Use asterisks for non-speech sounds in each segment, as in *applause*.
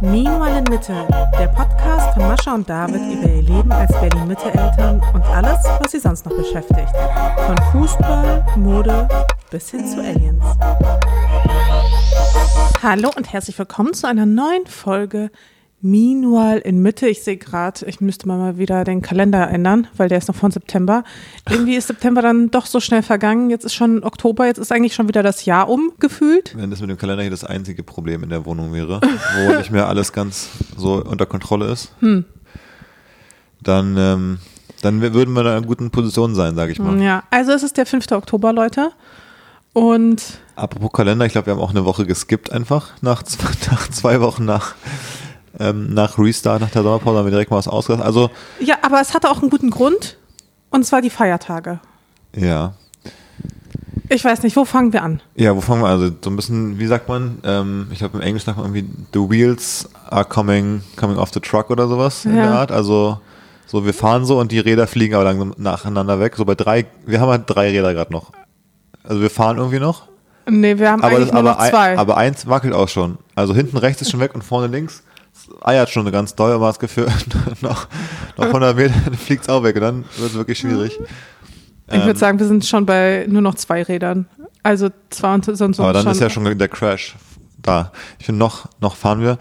Meanwhile in Mitte, der Podcast von Mascha und David über ihr Leben als Berlin-Mitte-Eltern und alles, was sie sonst noch beschäftigt. Von Fußball, Mode bis hin zu Aliens. Hallo und herzlich willkommen zu einer neuen Folge Meanwhile in Mitte. Ich sehe gerade, ich müsste mal wieder den Kalender ändern, weil der ist noch von September. Irgendwie ist September dann doch so schnell vergangen. Jetzt ist schon Oktober, jetzt ist eigentlich schon wieder das Jahr um gefühlt. Wenn das mit dem Kalender hier das einzige Problem in der Wohnung wäre, wo nicht mehr alles ganz so unter Kontrolle ist, hm. dann, ähm, dann würden wir in einer guten Position sein, sage ich mal. Ja, also es ist der 5. Oktober, Leute. Und Apropos Kalender, ich glaube, wir haben auch eine Woche geskippt einfach nach *laughs* nach zwei Wochen nach ähm, nach Restart, nach der Sommerpause haben wir direkt mal was ausgelassen. Also, ja, aber es hatte auch einen guten Grund. Und zwar die Feiertage. Ja. Ich weiß nicht, wo fangen wir an? Ja, wo fangen wir an? Also so ein bisschen, wie sagt man? Ähm, ich glaube im Englisch sagt man irgendwie, the wheels are coming, coming off the truck oder sowas ja. in der Art. Also so, wir fahren so und die Räder fliegen aber langsam nacheinander weg. So bei drei, wir haben halt drei Räder gerade noch. Also wir fahren irgendwie noch. Nee, wir haben aber eigentlich das, nur aber noch zwei. Ein, aber eins wackelt auch schon. Also hinten rechts ist schon weg und vorne links eiert schon ganz doll, aber das Gefühl, noch, noch 100 Meter fliegt es auch weg und dann wird es wirklich schwierig. Ich würde ähm, sagen, wir sind schon bei nur noch zwei Rädern. Also zwei und sonst Aber dann ist ja schon der Crash da. Ich finde, noch, noch fahren wir.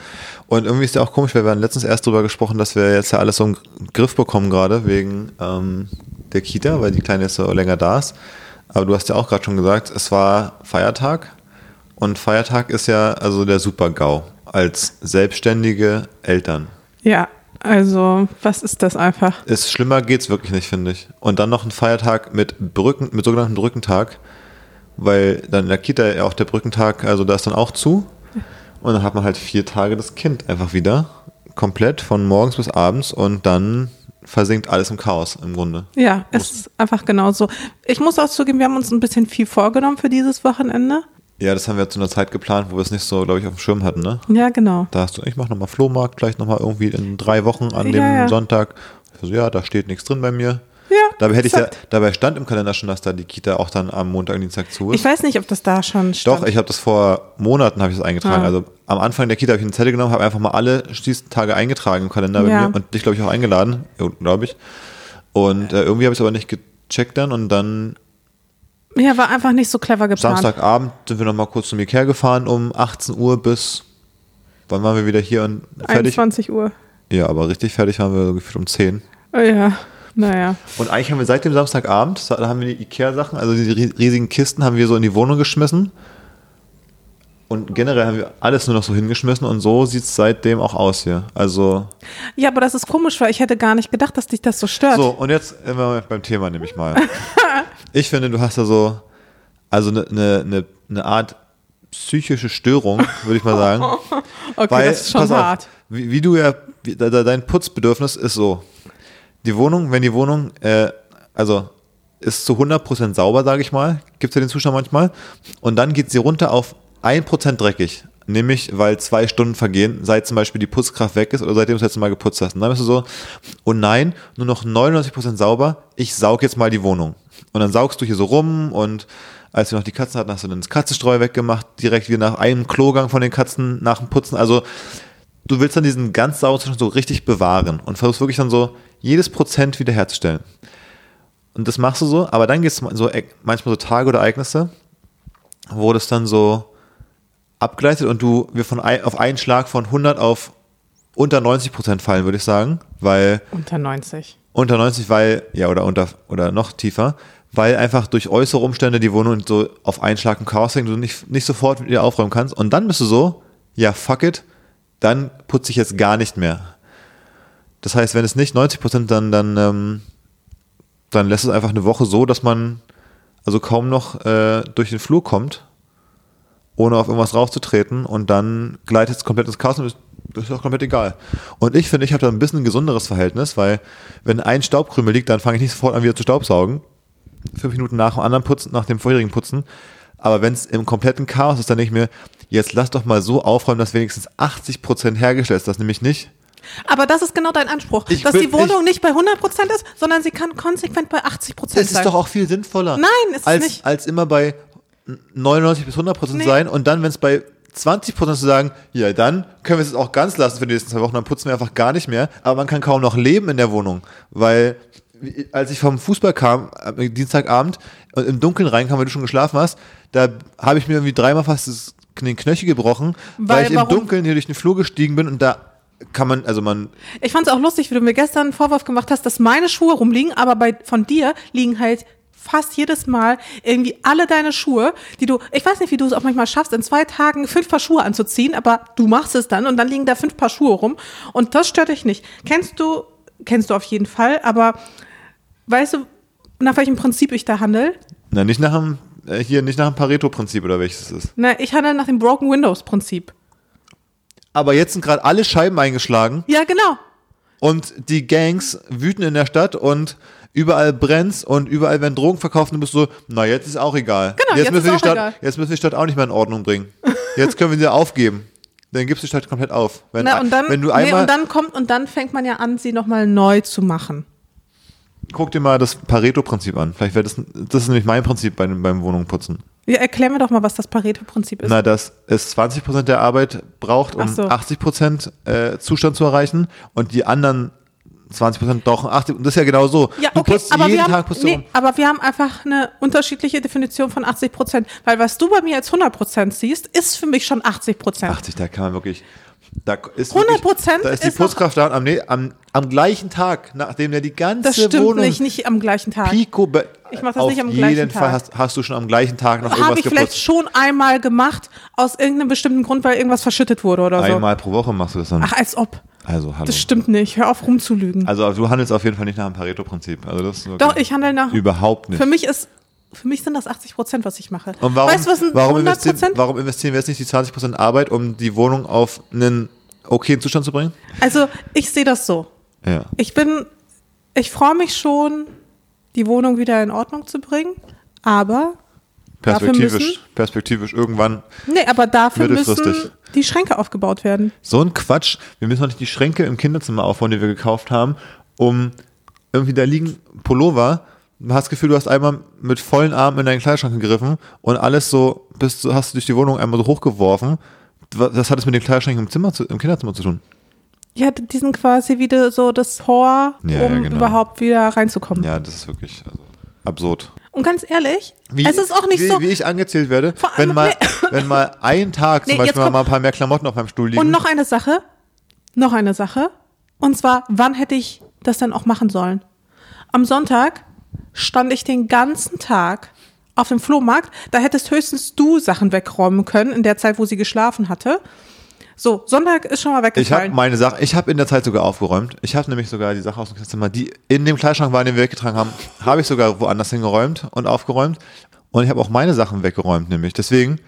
Und irgendwie ist ja auch komisch, weil wir haben letztens erst darüber gesprochen, dass wir jetzt ja alles so im Griff bekommen gerade wegen ähm, der Kita, weil die Kleine jetzt so länger da ist. Aber du hast ja auch gerade schon gesagt, es war Feiertag. Und Feiertag ist ja also der Super-GAU als selbstständige Eltern. Ja, also was ist das einfach? Ist schlimmer geht's wirklich nicht, finde ich. Und dann noch ein Feiertag mit Brücken, mit sogenannten Brückentag, weil dann in der Kita ja auch der Brückentag, also da ist dann auch zu. Und dann hat man halt vier Tage das Kind einfach wieder komplett von morgens bis abends und dann versinkt alles im Chaos im Grunde. Ja, es ist einfach genauso. Ich muss auch zugeben, wir haben uns ein bisschen viel vorgenommen für dieses Wochenende. Ja, das haben wir zu einer Zeit geplant, wo wir es nicht so, glaube ich, auf dem Schirm hatten, ne? Ja, genau. Da hast du, ich mache nochmal Flohmarkt, gleich nochmal irgendwie in drei Wochen an dem ja. Sonntag. So, ja, da steht nichts drin bei mir. Ja. Dabei hätte ich ja, dabei stand im Kalender schon, dass da die Kita auch dann am Montag und Dienstag zu ist. Ich weiß nicht, ob das da schon stand. Doch, ich habe das vor Monaten habe ich das eingetragen. Ah. Also am Anfang der Kita habe ich eine Zettel genommen, habe einfach mal alle Tage eingetragen im Kalender bei ja. mir und dich, glaube ich, auch eingeladen, glaube ich. Und äh, irgendwie habe ich es aber nicht gecheckt dann und dann ja, war einfach nicht so clever geplant. Samstagabend sind wir nochmal kurz zum Ikea gefahren um 18 Uhr bis, wann waren wir wieder hier und fertig? 21 Uhr. Ja, aber richtig fertig waren wir gefühlt um 10. Oh ja, naja. Und eigentlich haben wir seit dem Samstagabend, da haben wir die Ikea-Sachen, also die riesigen Kisten haben wir so in die Wohnung geschmissen. Und generell haben wir alles nur noch so hingeschmissen und so sieht es seitdem auch aus hier. Also. Ja, aber das ist komisch, weil ich hätte gar nicht gedacht, dass dich das so stört. So, und jetzt immer beim Thema nehme ich mal. *laughs* ich finde, du hast da so, also eine ne, ne, ne Art psychische Störung, würde ich mal sagen. *laughs* okay, weil, das ist schon hart. Auf, wie, wie, du ja, wie, dein Putzbedürfnis ist so. Die Wohnung, wenn die Wohnung, äh, also ist zu 100% sauber, sage ich mal, gibt es ja den Zustand manchmal, und dann geht sie runter auf 1% dreckig. Nämlich, weil zwei Stunden vergehen, seit zum Beispiel die Putzkraft weg ist oder seitdem du das letzte Mal geputzt hast. Und dann bist du so, oh nein, nur noch 99% sauber, ich saug jetzt mal die Wohnung. Und dann saugst du hier so rum und als wir noch die Katzen hatten, hast du dann das Katzenstreu weggemacht, direkt wieder nach einem Klogang von den Katzen nach dem Putzen. Also du willst dann diesen ganz sauberen Zustand so richtig bewahren und versuchst wirklich dann so jedes Prozent wiederherzustellen. Und das machst du so, aber dann gibt es so manchmal so Tage oder Ereignisse, wo das dann so abgleitet und du wir von auf einen Schlag von 100 auf unter 90 Prozent fallen, würde ich sagen, weil unter 90 unter 90, weil ja oder unter oder noch tiefer, weil einfach durch äußere Umstände die Wohnung so auf einen Schlag im Chaos hängt, du nicht nicht sofort wieder aufräumen kannst und dann bist du so, ja fuck it, dann putze ich jetzt gar nicht mehr. Das heißt, wenn es nicht 90 Prozent, dann dann ähm, dann lässt es einfach eine Woche so, dass man also kaum noch äh, durch den Flur kommt ohne auf irgendwas raufzutreten und dann gleitet es komplett ins Chaos und das ist auch komplett egal. Und ich finde, ich habe da ein bisschen ein gesunderes Verhältnis, weil wenn ein Staubkrümel liegt, dann fange ich nicht sofort an wieder zu staubsaugen. Fünf Minuten nach dem anderen Putzen, nach dem vorherigen Putzen. Aber wenn es im kompletten Chaos ist, dann denke ich mir, jetzt lass doch mal so aufräumen, dass wenigstens 80 Prozent hergestellt ist. Das nämlich nicht. Aber das ist genau dein Anspruch, ich dass will, die Wohnung nicht bei 100 Prozent ist, sondern sie kann konsequent bei 80 Prozent sein. Das ist doch auch viel sinnvoller. Nein, ist als, nicht. Als immer bei 99 bis 100 Prozent Nee. sein und dann, wenn es bei 20 Prozent zu sagen, ja, dann können wir es jetzt auch ganz lassen für die nächsten zwei Wochen, dann putzen wir einfach gar nicht mehr. Aber man kann kaum noch leben in der Wohnung, weil als ich vom Fußball kam, am Dienstagabend und im Dunkeln reinkam, weil du schon geschlafen hast, da habe ich mir irgendwie dreimal fast das, den Knöchel gebrochen, weil, Weil ich im warum? Dunkeln hier durch den Flur gestiegen bin und da kann man, also man, Ich fand es auch lustig, wie du mir gestern einen Vorwurf gemacht hast, dass meine Schuhe rumliegen, aber bei von dir liegen halt fast jedes Mal irgendwie alle deine Schuhe, die du, ich weiß nicht, wie du es auch manchmal schaffst, in zwei Tagen fünf Paar Schuhe anzuziehen, aber du machst es dann und dann liegen da fünf Paar Schuhe rum und das stört dich nicht. Kennst du, kennst du auf jeden Fall, aber weißt du, nach welchem Prinzip ich da handle? na, nicht nach dem, äh, hier, nicht nach dem Pareto-Prinzip oder welches es ist. Na, ich handle nach dem Broken Windows Prinzip. Aber jetzt sind gerade alle Scheiben eingeschlagen Ja, genau. und die Gangs wüten in der Stadt und überall brennt's und überall werden Drogen verkauft und du bist so, na jetzt ist auch egal. Genau, jetzt müssen ist wir die auch Stadt, egal. Jetzt müssen wir die Stadt auch nicht mehr in Ordnung bringen. *laughs* Jetzt können wir sie aufgeben. Dann gibst du die Stadt komplett auf. Wenn, Na, und dann, wenn du nee, einmal, und dann kommt und dann fängt man ja an, sie nochmal neu zu machen. guck dir mal das Pareto-Prinzip an. Vielleicht wäre das, das ist nämlich mein Prinzip beim, beim Wohnungputzen. Ja, erklär mir doch mal, was das Pareto-Prinzip ist. Na, dass es 20% der Arbeit braucht, um so. 80% äh, Zustand zu erreichen und die anderen 20% brauchen 80%. Und das ist ja genau so. Ja, okay, aber jeden wir, haben, nee, aber wir haben einfach eine unterschiedliche Definition von 80 Prozent. Weil was du bei mir als 100 Prozent siehst, ist für mich schon 80 Prozent. 80, da kann man wirklich. Da ist 100% wirklich- Da ist die Putzkraft da am, am, am gleichen Tag, nachdem der die ganze Das stimmt Wohnung nicht, nicht am gleichen Tag. Pico. Ich mach das auf nicht am jeden gleichen Fall Tag. hast, hast du schon am gleichen Tag noch Habe irgendwas ich vielleicht geputzt. schon einmal gemacht, aus irgendeinem bestimmten Grund, weil irgendwas verschüttet wurde oder so. Einmal pro Woche machst du das dann. Ach, als ob. Also, hallo. Das stimmt nicht. Hör auf rumzulügen. Also, du handelst auf jeden Fall nicht nach dem Pareto-Prinzip. Also, das ist wirklich Doch, ich handle nach. Überhaupt nicht. Für mich ist, für mich sind das 80 Prozent, was ich mache. Und warum, weißt du, was sind warum, 100 investieren, Prozent? warum investieren wir jetzt nicht die 20% Arbeit, um die Wohnung auf einen okayen Zustand zu bringen? Also, ich sehe das so. Ja. Ich bin, ich freue mich schon, die Wohnung wieder in Ordnung zu bringen, aber Perspektivisch, perspektivisch irgendwann. nee, aber dafür müssen die Schränke aufgebaut werden. So ein Quatsch. Wir müssen noch nicht die Schränke im Kinderzimmer aufbauen, die wir gekauft haben, um irgendwie da liegen Pullover. Du hast das Gefühl, du hast einmal mit vollen Armen in deinen Kleiderschrank gegriffen und alles so, bist, du- hast du durch die Wohnung einmal so hochgeworfen. Was hat es mit den Kleiderschränken im, Zimmer zu, im Kinderzimmer zu tun? Ja, die sind quasi wieder so das Tor, Ja, um ja, genau. überhaupt wieder reinzukommen. Ja, das ist wirklich also, absurd. Und ganz ehrlich, Wie, es ist auch nicht wie, so. Wie ich angezählt werde, wenn mal, *laughs* wenn mal ein Tag zum Nee, Beispiel kommt- mal ein paar mehr Klamotten auf meinem Stuhl liegen. Und noch eine Sache, noch eine Sache. Und zwar, wann hätte ich das denn auch machen sollen? Am Sonntag stand ich den ganzen Tag auf dem Flohmarkt. Da hättest höchstens du Sachen wegräumen können in der Zeit, wo sie geschlafen hatte. So, Sonntag ist schon mal Ich habe weggefallen. meine Sache, ich habe in der Zeit sogar aufgeräumt. Ich habe nämlich sogar die Sache aus dem Kinderzimmer, die in dem Kleiderschrank waren, den wir weggetragen haben, habe ich sogar woanders hingeräumt und aufgeräumt. Und ich habe auch meine Sachen weggeräumt, nämlich. Deswegen,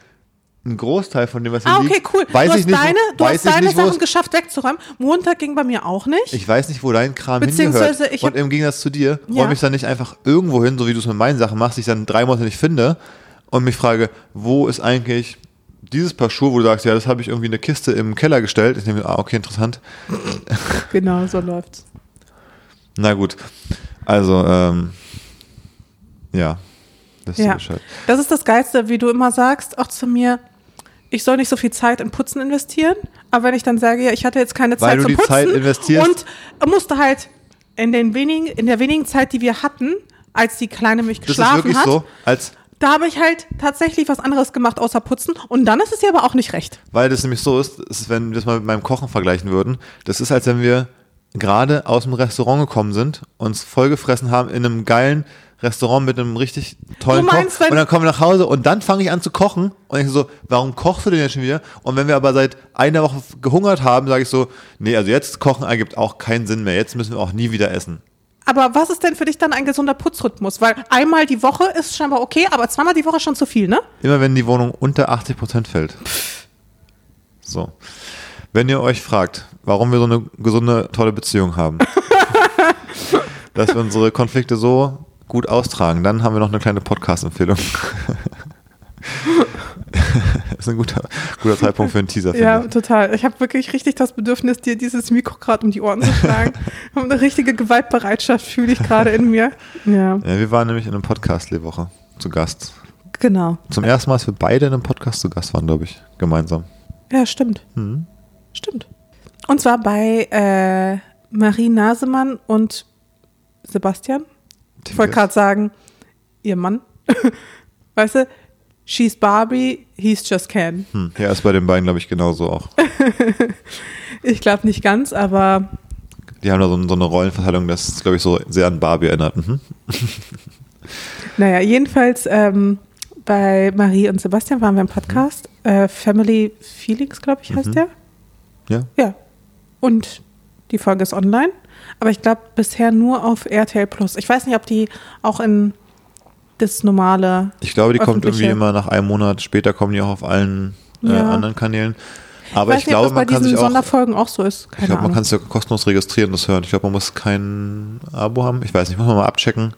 ein Großteil von dem, was hier ah, okay, liegt, cool. weiß du ich hast nicht, deine, wo, du weiß hast ich deine nicht, Sachen es, geschafft wegzuräumen. Montag ging bei mir auch nicht. ich weiß nicht, wo dein Kram Beziehungsweise hingehört. ich und hab- im Gegensatz zu dir Ja. räume ich dann nicht einfach irgendwo hin, so wie du es mit meinen Sachen machst, die ich dann drei Monate nicht finde und mich frage, wo ist eigentlich dieses Paar Schuhe, wo du sagst, ja, das habe ich irgendwie in eine Kiste im Keller gestellt. Ich nehme, ah, okay, interessant. Genau, so läuft's. Na gut. Also, ähm, ja. Das ist Ja. Das ist das Geilste, wie du immer sagst, auch zu mir, ich soll nicht so viel Zeit in Putzen investieren, aber wenn ich dann sage, ja, ich hatte jetzt keine Weil Zeit du zum die Putzen Zeit und musste halt in den wenigen, in der wenigen Zeit, die wir hatten, als die Kleine mich Das ist geschlafen wirklich hat, so, als, da habe ich halt tatsächlich was anderes gemacht außer Putzen und dann ist es ja aber auch nicht recht. weil das nämlich so ist, ist, wenn wir das mal mit meinem Kochen vergleichen würden, das ist, als wenn wir gerade aus dem Restaurant gekommen sind, uns vollgefressen haben in einem geilen Restaurant mit einem richtig tollen Du meinst, Koch. Und dann kommen wir nach Hause und dann fange ich an zu kochen und ich so, warum kochst du denn jetzt schon wieder? Und wenn wir aber seit einer Woche gehungert haben, sage ich so, nee, also jetzt kochen ergibt auch keinen Sinn mehr. Jetzt müssen wir auch nie wieder essen. Aber was ist denn für dich dann ein gesunder Putzrhythmus? Weil einmal die Woche ist scheinbar okay, aber zweimal die Woche schon zu viel, ne? Immer wenn die Wohnung unter 80% fällt. So. Wenn ihr euch fragt, warum wir so eine gesunde, tolle Beziehung haben, *laughs* dass wir unsere Konflikte so gut austragen, dann haben wir noch eine kleine Podcast-Empfehlung. *laughs* ist ein guter, guter Zeitpunkt für einen Teaser, Ja, total. Ich habe wirklich richtig das Bedürfnis, dir dieses Mikro gerade um die Ohren zu schlagen. *laughs* Eine richtige Gewaltbereitschaft fühle ich gerade in mir. Ja. Ja, wir waren nämlich in einem Podcast die Woche zu Gast. Genau. Zum ersten Mal, dass wir beide in einem Podcast zu Gast waren, glaube ich, gemeinsam. Ja, stimmt. Mhm. Stimmt. Und zwar bei äh, Marie Nasemann und Sebastian. Ich wollte gerade sagen, ihr Mann. *laughs* weißt du, she's Barbie, he's just Ken. Hm. Ja, ist bei den beiden, glaube ich, genauso auch. *laughs* Ich glaube nicht ganz, aber Die haben da so, so eine Rollenverteilung, das, glaube ich, so sehr an Barbie erinnert. Mhm. *laughs* naja, jedenfalls ähm, bei Marie und Sebastian waren wir im Podcast. Äh, Family Feelings, glaube ich, heißt Mhm. der. Ja. Ja. Und die Folge ist online. Aber ich glaube bisher nur auf RTL Plus. Ich weiß nicht, ob die auch in das normale. Ich glaube, die kommt irgendwie immer nach einem Monat später, kommen die auch auf allen äh, Ja. anderen Kanälen. Aber ich ich, nicht, glaube, man kann diesen sich auch. Sonderfolgen auch so ist. Keine Ich glaube, man kann es ja kostenlos registrieren, das hören. Ich glaube, man muss kein Abo haben. Ich weiß nicht, muss man mal abchecken.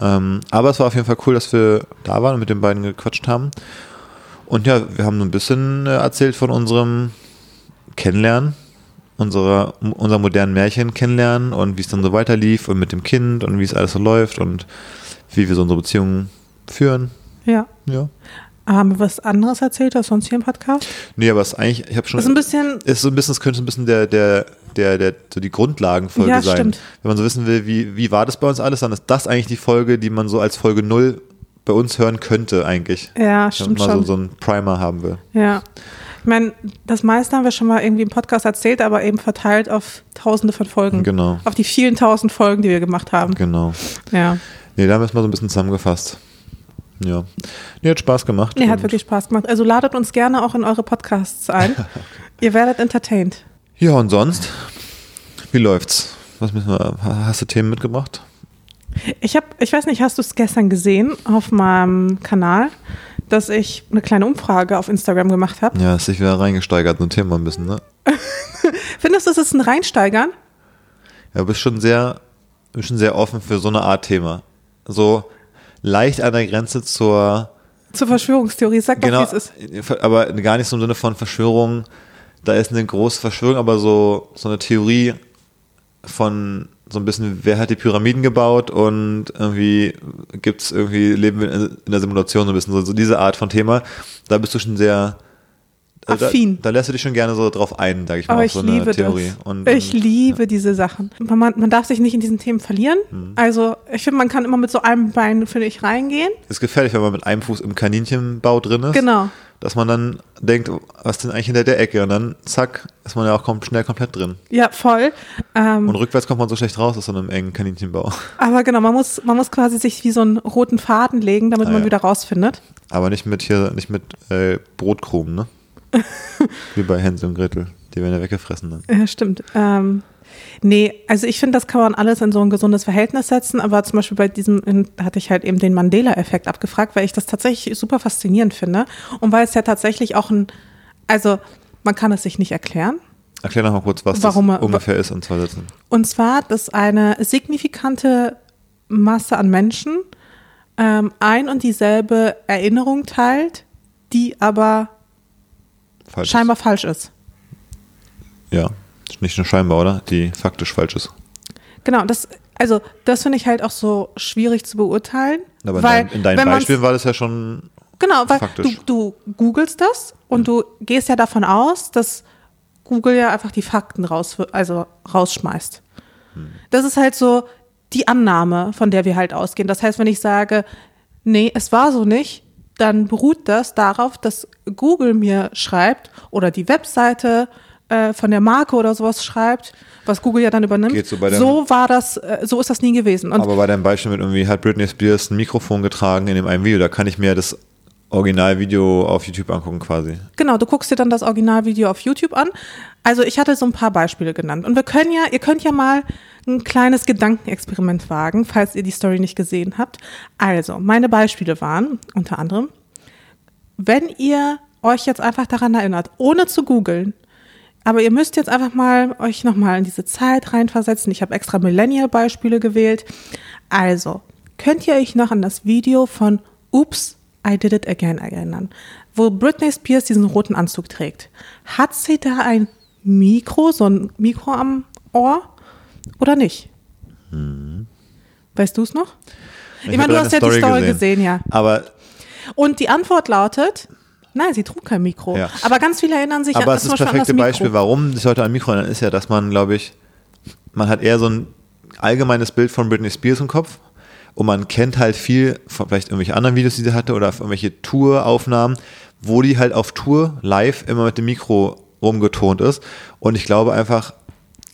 Ähm, aber es war auf jeden Fall cool, dass wir da waren und mit den beiden gequatscht haben. Und ja, wir haben so ein bisschen äh, erzählt von unserem Kennenlernen, unserer, unser modernen Märchen kennenlernen und wie es dann so weiterlief und mit dem Kind und wie es alles so läuft und wie wir so unsere Beziehungen führen. ja. Ja. Haben wir was anderes erzählt als sonst hier im Podcast? Nee, aber es ist eigentlich, ich habe schon. Ist ein bisschen. ist so ein bisschen, es könnte so ein bisschen der, der, der, der, so die Grundlagenfolge Ja, sein. stimmt. Wenn man so wissen will, wie, wie war das bei uns alles, dann ist das eigentlich die Folge, die man so als Folge null bei uns hören könnte, eigentlich. Ja, Wenn man stimmt mal so, so einen Primer haben will. Ja. Ich meine, das meiste haben wir schon mal irgendwie im Podcast erzählt, aber eben verteilt auf tausende von Folgen. Genau. Auf die vielen tausend Folgen, die wir gemacht haben. Genau. Ja. Nee, da haben wir es mal so ein bisschen zusammengefasst. Ja. Nee, hat Spaß gemacht. Nee, hat wirklich Spaß gemacht. Also ladet uns gerne auch in eure Podcasts ein. *laughs* Ihr werdet entertained. Ja, und sonst? Wie läuft's? Was müssen wir, hast du Themen mitgebracht? Ich habe, ich weiß nicht, hast du es gestern gesehen auf meinem Kanal, dass ich eine kleine Umfrage auf Instagram gemacht habe? Ja, hast dich wieder reingesteigert, so ein Thema ein bisschen, ne? *laughs* Findest du, es ist ein Reinsteigern? Ja, du bist schon sehr, bist schon sehr offen für so eine Art Thema. So leicht an der Grenze zur, Zur Verschwörungstheorie, sag doch, genau, wie es ist. aber gar nicht so im Sinne von Verschwörung. Da ist eine große Verschwörung, aber so, so eine Theorie von so ein bisschen, wer hat die Pyramiden gebaut und irgendwie gibt's irgendwie, leben wir in in der Simulation so ein bisschen, so, so diese Art von Thema. Da bist du schon sehr, Affin. Da, da lässt du dich schon gerne so drauf ein, sag ich mal, Aber auf ich so eine liebe Theorie. das. Und, ich und, liebe diese Sachen. Man, man darf sich nicht in diesen Themen verlieren. Mhm. Also ich finde, man kann immer mit so einem Bein, finde ich, reingehen. Ist gefährlich, wenn man mit einem Fuß im Kaninchenbau drin ist. Genau. Dass man dann denkt, oh, was ist denn eigentlich hinter der Ecke? Und dann, zack, ist man ja auch kom schnell komplett drin. Ja, voll. Ähm, Und rückwärts kommt man so schlecht raus aus so einem engen Kaninchenbau. aber genau, man muss, man muss quasi sich wie so einen roten Faden legen, damit Ah, man ja. wieder rausfindet. Aber nicht mit hier, nicht mit äh, Brotkrumen, ne? *laughs* Wie bei Hänsel und Gretel. Die werden ja weggefressen dann. Ja, stimmt. Ähm, nee, also ich finde, das kann man alles in so ein gesundes Verhältnis setzen, aber zum Beispiel bei diesem, hatte ich halt eben den Mandela-Effekt abgefragt, weil ich das tatsächlich super faszinierend finde und weil es ja tatsächlich auch ein, also man kann es sich nicht erklären. Erklär noch mal kurz, was Warum- das ungefähr ist in zwei Sätzen. Und zwar, dass eine signifikante Masse an Menschen ähm, ein und dieselbe Erinnerung teilt, die aber Falsch. ist. scheinbar falsch ist. Ja. Ist Nicht nur scheinbar, oder? Die faktisch falsch ist. Genau, das, also das finde ich halt auch so schwierig zu beurteilen. Aber in, weil, dein, in deinem wenn man's- Beispiel war das ja schon. Genau, weil du, faktisch. du googelst das und du gehst ja davon aus, dass Google ja einfach die Fakten raus, also rausschmeißt. Hm. Das ist halt so die Annahme, von der wir halt ausgehen. Das heißt, wenn ich sage, nee, es war so nicht, dann beruht das darauf, dass Google mir schreibt oder die Webseite äh, von der Marke oder sowas schreibt, was Google ja dann übernimmt. Geht so bei so war das, äh, so ist das nie gewesen. Und Aber bei deinem Beispiel mit irgendwie hat Britney Spears ein Mikrofon getragen in dem einen Video, da kann ich mir das Originalvideo auf YouTube angucken quasi. Genau, du guckst dir dann das Originalvideo auf YouTube an. Also ich hatte so ein paar Beispiele genannt. Und wir können ja, ihr könnt ja mal ein kleines Gedankenexperiment wagen, falls ihr die Story nicht gesehen habt. Also, meine Beispiele waren unter anderem, wenn ihr euch jetzt einfach daran erinnert, ohne zu googeln, aber ihr müsst jetzt einfach mal euch nochmal in diese Zeit reinversetzen. Ich habe extra Millennial-Beispiele gewählt. Also, könnt ihr euch noch an das Video von Oops, I Did It Again erinnern, wo Britney Spears diesen roten Anzug trägt? Hat sie da ein Mikro, so ein Mikro am Ohr oder nicht? Weißt du es noch? Ich, hab meine, du hast ja die Story gesehen, ja. Aber Und die Antwort lautet, nein, sie trug kein Mikro. Ja. Aber ganz viele erinnern sich Aber an, es ist das perfekte Beispiel, warum sich Leute an Mikro erinnern, ist ja, dass man, glaube ich, man hat eher so ein allgemeines Bild von Britney Spears im Kopf und man kennt halt viel von vielleicht irgendwelche anderen Videos, die sie hatte oder irgendwelche Touraufnahmen, wo die halt auf Tour live immer mit dem Mikro rumgetont ist und ich glaube einfach,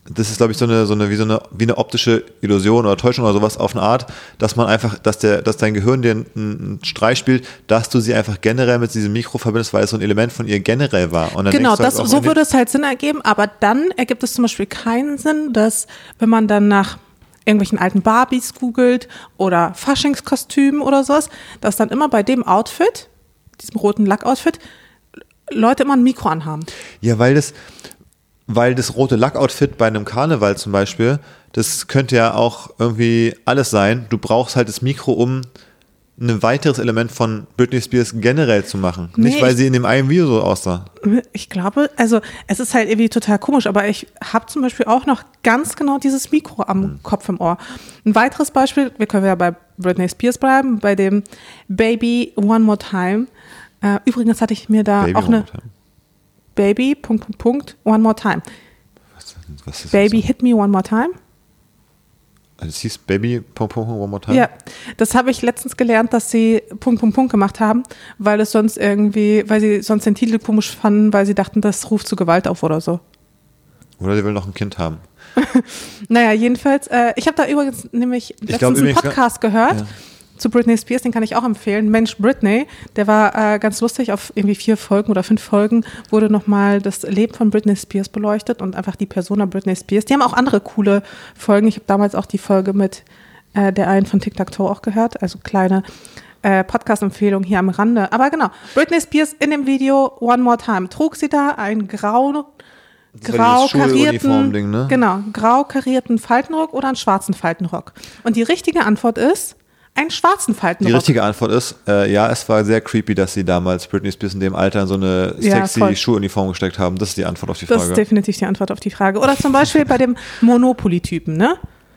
das ist, glaube ich, so eine, so eine, wie so eine, wie eine optische Illusion oder Täuschung oder sowas auf eine Art, dass man einfach, dass der, dass dein Gehirn dir einen, einen Streich spielt, dass du sie einfach generell mit diesem Mikro verbindest, weil es so ein Element von ihr generell war. Genau, halt das, so würde es halt Sinn ergeben, aber dann ergibt es zum Beispiel keinen Sinn, dass wenn man dann nach irgendwelchen alten Barbies googelt oder Faschingskostümen oder sowas, dass dann immer bei dem Outfit, diesem roten Lackoutfit, Leute immer ein Mikro anhaben. Ja, weil das, weil das rote Lackoutfit bei einem Karneval zum Beispiel, das könnte ja auch irgendwie alles sein. Du brauchst halt das Mikro, um ein weiteres Element von Britney Spears generell zu machen. Nicht, Nee, weil ich- sie in dem einen Video so aussah. Ich glaube, also es ist halt irgendwie total komisch, aber ich habe zum Beispiel auch noch ganz genau dieses Mikro am Hm. Kopf im Ohr. Ein weiteres Beispiel, wir können ja bei Britney Spears bleiben, bei dem Baby One More Time. Äh, übrigens hatte ich mir da Baby auch eine. Baby, Punkt, Punkt, Punkt, One More Time. Was, was Baby das? Hit Me One More Time. Also es hieß Baby Punkt, Punkt, Punkt, One More Time. Ja, das habe ich letztens gelernt, dass sie Punkt, Punkt, Punkt gemacht haben, weil es sonst irgendwie, weil sie sonst den Titel komisch fanden, weil sie dachten, das ruft zu Gewalt auf oder so. Oder sie will noch ein Kind haben. *laughs* Naja, jedenfalls, äh, ich habe da übrigens nämlich letztens glaub einen übrigens- Podcast gehört Ja. Zu Britney Spears, den kann ich auch empfehlen. Mensch Britney, der war äh, ganz lustig, auf irgendwie vier Folgen oder fünf Folgen wurde nochmal das Leben von Britney Spears beleuchtet und einfach die Persona Britney Spears. Die haben auch andere coole Folgen. Ich habe damals auch die Folge mit äh, der einen von Tic Tac Toe auch gehört, also kleine äh, Podcast-Empfehlung hier am Rande. Aber genau, Britney Spears in dem Video One More Time trug sie da ein grau Das war grau karierten, ne? genau, grau karierten Faltenrock oder einen schwarzen Faltenrock. Und die richtige Antwort ist einen schwarzen Die Faltenrock. richtige Antwort ist, äh, ja, es war sehr creepy, dass sie damals Britney Spears in dem Alter in so eine Ja, sexy voll. Schuluniform gesteckt haben. Das ist die Antwort auf die das Frage. ist definitiv die Antwort auf die Frage. Oder zum Beispiel bei dem Monopoly-Typen, ne?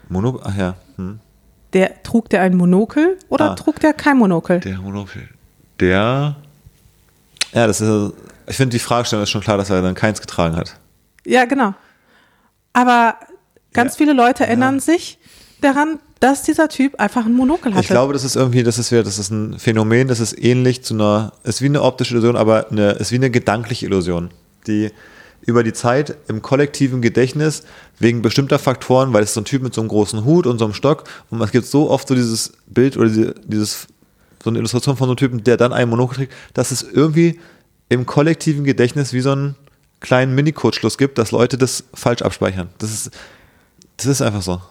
Mono, ach ja, hm. Der trug der ein Monokel oder Ah. trug der kein Monokel? Der Monokel. Der. Ja, das ist. Ich finde, die Fragestellung ist schon klar, dass er dann keins getragen hat. Ja, genau. Aber ganz Ja. viele Leute erinnern sich daran, dass dieser Typ einfach ein Monokel hatte. Ich glaube, das ist irgendwie, das ist wieder, das ist ein Phänomen, das ist ähnlich zu einer, ist wie eine optische Illusion, aber eine, ist wie eine gedankliche Illusion, die über die Zeit im kollektiven Gedächtnis wegen bestimmter Faktoren, weil es ist so ein Typ mit so einem großen Hut und so einem Stock und es gibt so oft so dieses Bild oder diese, dieses, so eine Illustration von so einem Typen, der dann einen Monokel trägt, dass es irgendwie im kollektiven Gedächtnis wie so einen kleinen Mini-Kurzschluss gibt, dass Leute das falsch abspeichern. Das ist, das ist einfach so.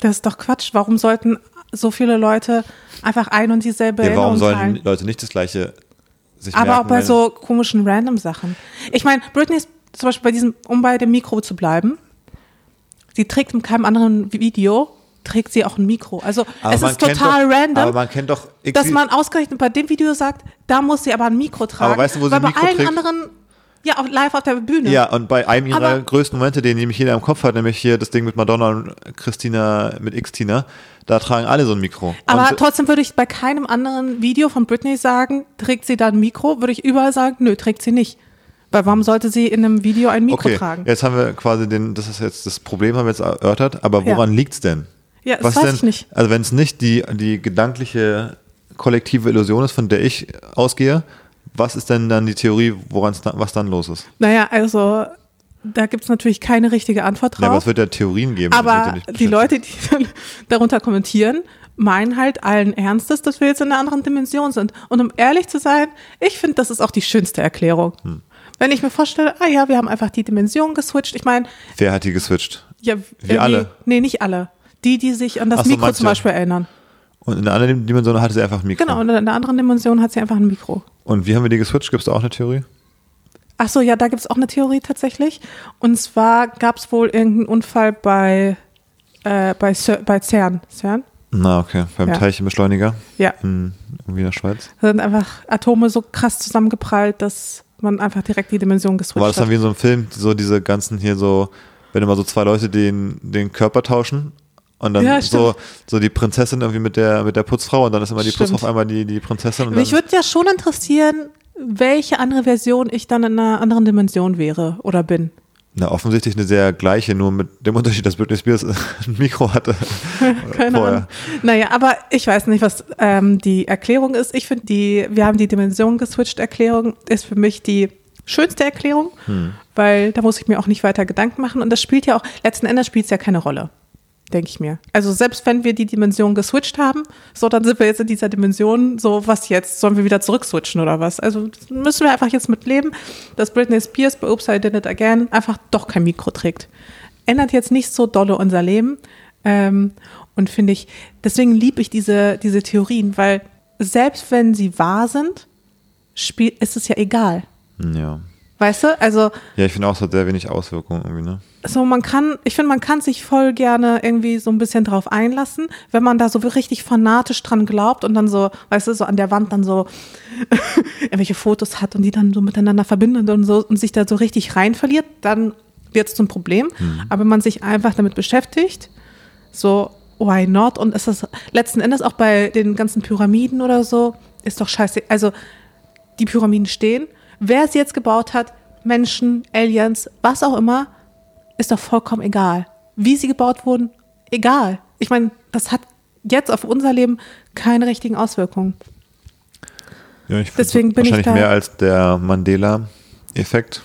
Das ist doch Quatsch. Warum sollten so viele Leute einfach ein und dieselbe Ja, warum sollen die Leute nicht das gleiche sich Aber merken, auch bei so komischen random Sachen. Ich meine, Britney ist zum Beispiel bei diesem, um bei dem Mikro zu bleiben, sie trägt in keinem anderen Video, trägt sie auch ein Mikro. Also Aber es ist total doch, random, Aber man kennt doch dass man ausgerechnet bei dem Video sagt, da muss sie aber ein Mikro tragen. weißt du, wo sie weil ein bei allen trägt? anderen, ja, auch live auf der Bühne. Ja, und bei einem ihrer Aber- größten Momente, den nämlich jeder im Kopf hat, nämlich hier das Ding mit Madonna und Christina mit X-Tina, da tragen alle so ein Mikro. Aber und, trotzdem würde ich bei keinem anderen Video von Britney sagen, trägt sie da ein Mikro, würde ich überall sagen, nö, trägt sie nicht. Weil warum sollte sie in einem Video ein Mikro okay, tragen? jetzt haben wir quasi den, das ist jetzt das Problem, haben wir jetzt erörtert, aber Ja. woran liegt's denn? Ja, das Was weiß denn, ich nicht. Also wenn es nicht die, die gedankliche kollektive Illusion ist, von der ich ausgehe, was ist denn dann die Theorie, woran was dann los ist? Naja, also da gibt es natürlich keine richtige Antwort Ja, aber drauf. es wird ja Theorien geben. ja aber die. Leute, die dann darunter kommentieren, meinen halt allen Ernstes, dass wir jetzt in einer anderen Dimension sind. Und um ehrlich zu sein, ich finde, das ist auch die schönste Erklärung. Hm. Wenn ich mir vorstelle, ah ja, wir haben einfach die Dimension geswitcht. Ich meine, Wer hat die geswitcht? ja, Wir alle? Nee, nicht alle. Die, die sich an das so, Mikro meinst zum? Beispiel erinnern. Und in einer anderen Dimension hatte sie einfach ein Mikro. Genau, und in einer anderen Dimension hat sie einfach ein Mikro. Und wie haben wir die geswitcht? Gibt es da auch eine Theorie? Ach so, ja, da gibt es auch eine Theorie tatsächlich. Und zwar gab es wohl irgendeinen Unfall bei, äh, bei, bei CERN. CERN? Na, okay. Beim Ja. Teilchenbeschleuniger Ja. in, irgendwie in der Schweiz. Da sind einfach Atome so krass zusammengeprallt, dass man einfach direkt die Dimension geswitcht War das dann hat. wie in so einem Film, so diese ganzen hier so, wenn immer so zwei Leute den, den Körper tauschen, Und dann Ja, so, so die Prinzessin irgendwie mit der, mit der Putzfrau und dann ist immer die Stimmt. Putzfrau auf einmal die, die Prinzessin. Und Mich würde ja schon interessieren, welche andere Version ich dann in einer anderen Dimension wäre oder bin. na, offensichtlich eine sehr gleiche, nur mit dem Unterschied, dass Britney Spears *laughs* ein Mikro hatte. *laughs* Keine vorher. Ahnung. Naja, aber ich weiß nicht, was ähm, die Erklärung ist. Ich finde, die, wir haben die Dimension geswitcht Erklärung, ist für mich die schönste Erklärung, Hm. weil da muss ich mir auch nicht weiter Gedanken machen. Und das spielt ja auch, letzten Endes spielt es ja keine Rolle, denke ich mir. Also selbst wenn wir die Dimension geswitcht haben, so dann sind wir jetzt in dieser Dimension, so was jetzt, sollen wir wieder zurückswitchen oder was? Also müssen wir einfach jetzt mit leben, dass Britney Spears bei Oops, I Did It Again einfach doch kein Mikro trägt. Ändert jetzt nicht so dolle unser Leben. Ähm, und finde ich, deswegen liebe ich diese, diese Theorien, weil selbst wenn sie wahr sind, spiel, ist es ja egal. Ja. Weißt du? Also, Ja, ich finde auch, es hat sehr wenig Auswirkungen irgendwie, ne? so man kann, ich finde, man kann sich voll gerne irgendwie so ein bisschen drauf einlassen, wenn man da so richtig fanatisch dran glaubt und dann so, weißt du, so an der Wand dann so *laughs* irgendwelche Fotos hat und die dann so miteinander verbindet und so und sich da so richtig rein verliert, dann wird es zum Problem. Aber wenn man sich einfach damit beschäftigt, so, why not? Und ist das letzten Endes auch bei den ganzen Pyramiden oder so, ist doch scheiße. Also, die Pyramiden stehen. Wer sie jetzt gebaut hat, Menschen, Aliens, was auch immer, ist doch vollkommen egal. Wie sie gebaut wurden, egal. Ich meine, das hat jetzt auf unser Leben keine richtigen Auswirkungen. Ja, ich Deswegen bin ich wahrscheinlich da- mehr als der Mandela-Effekt.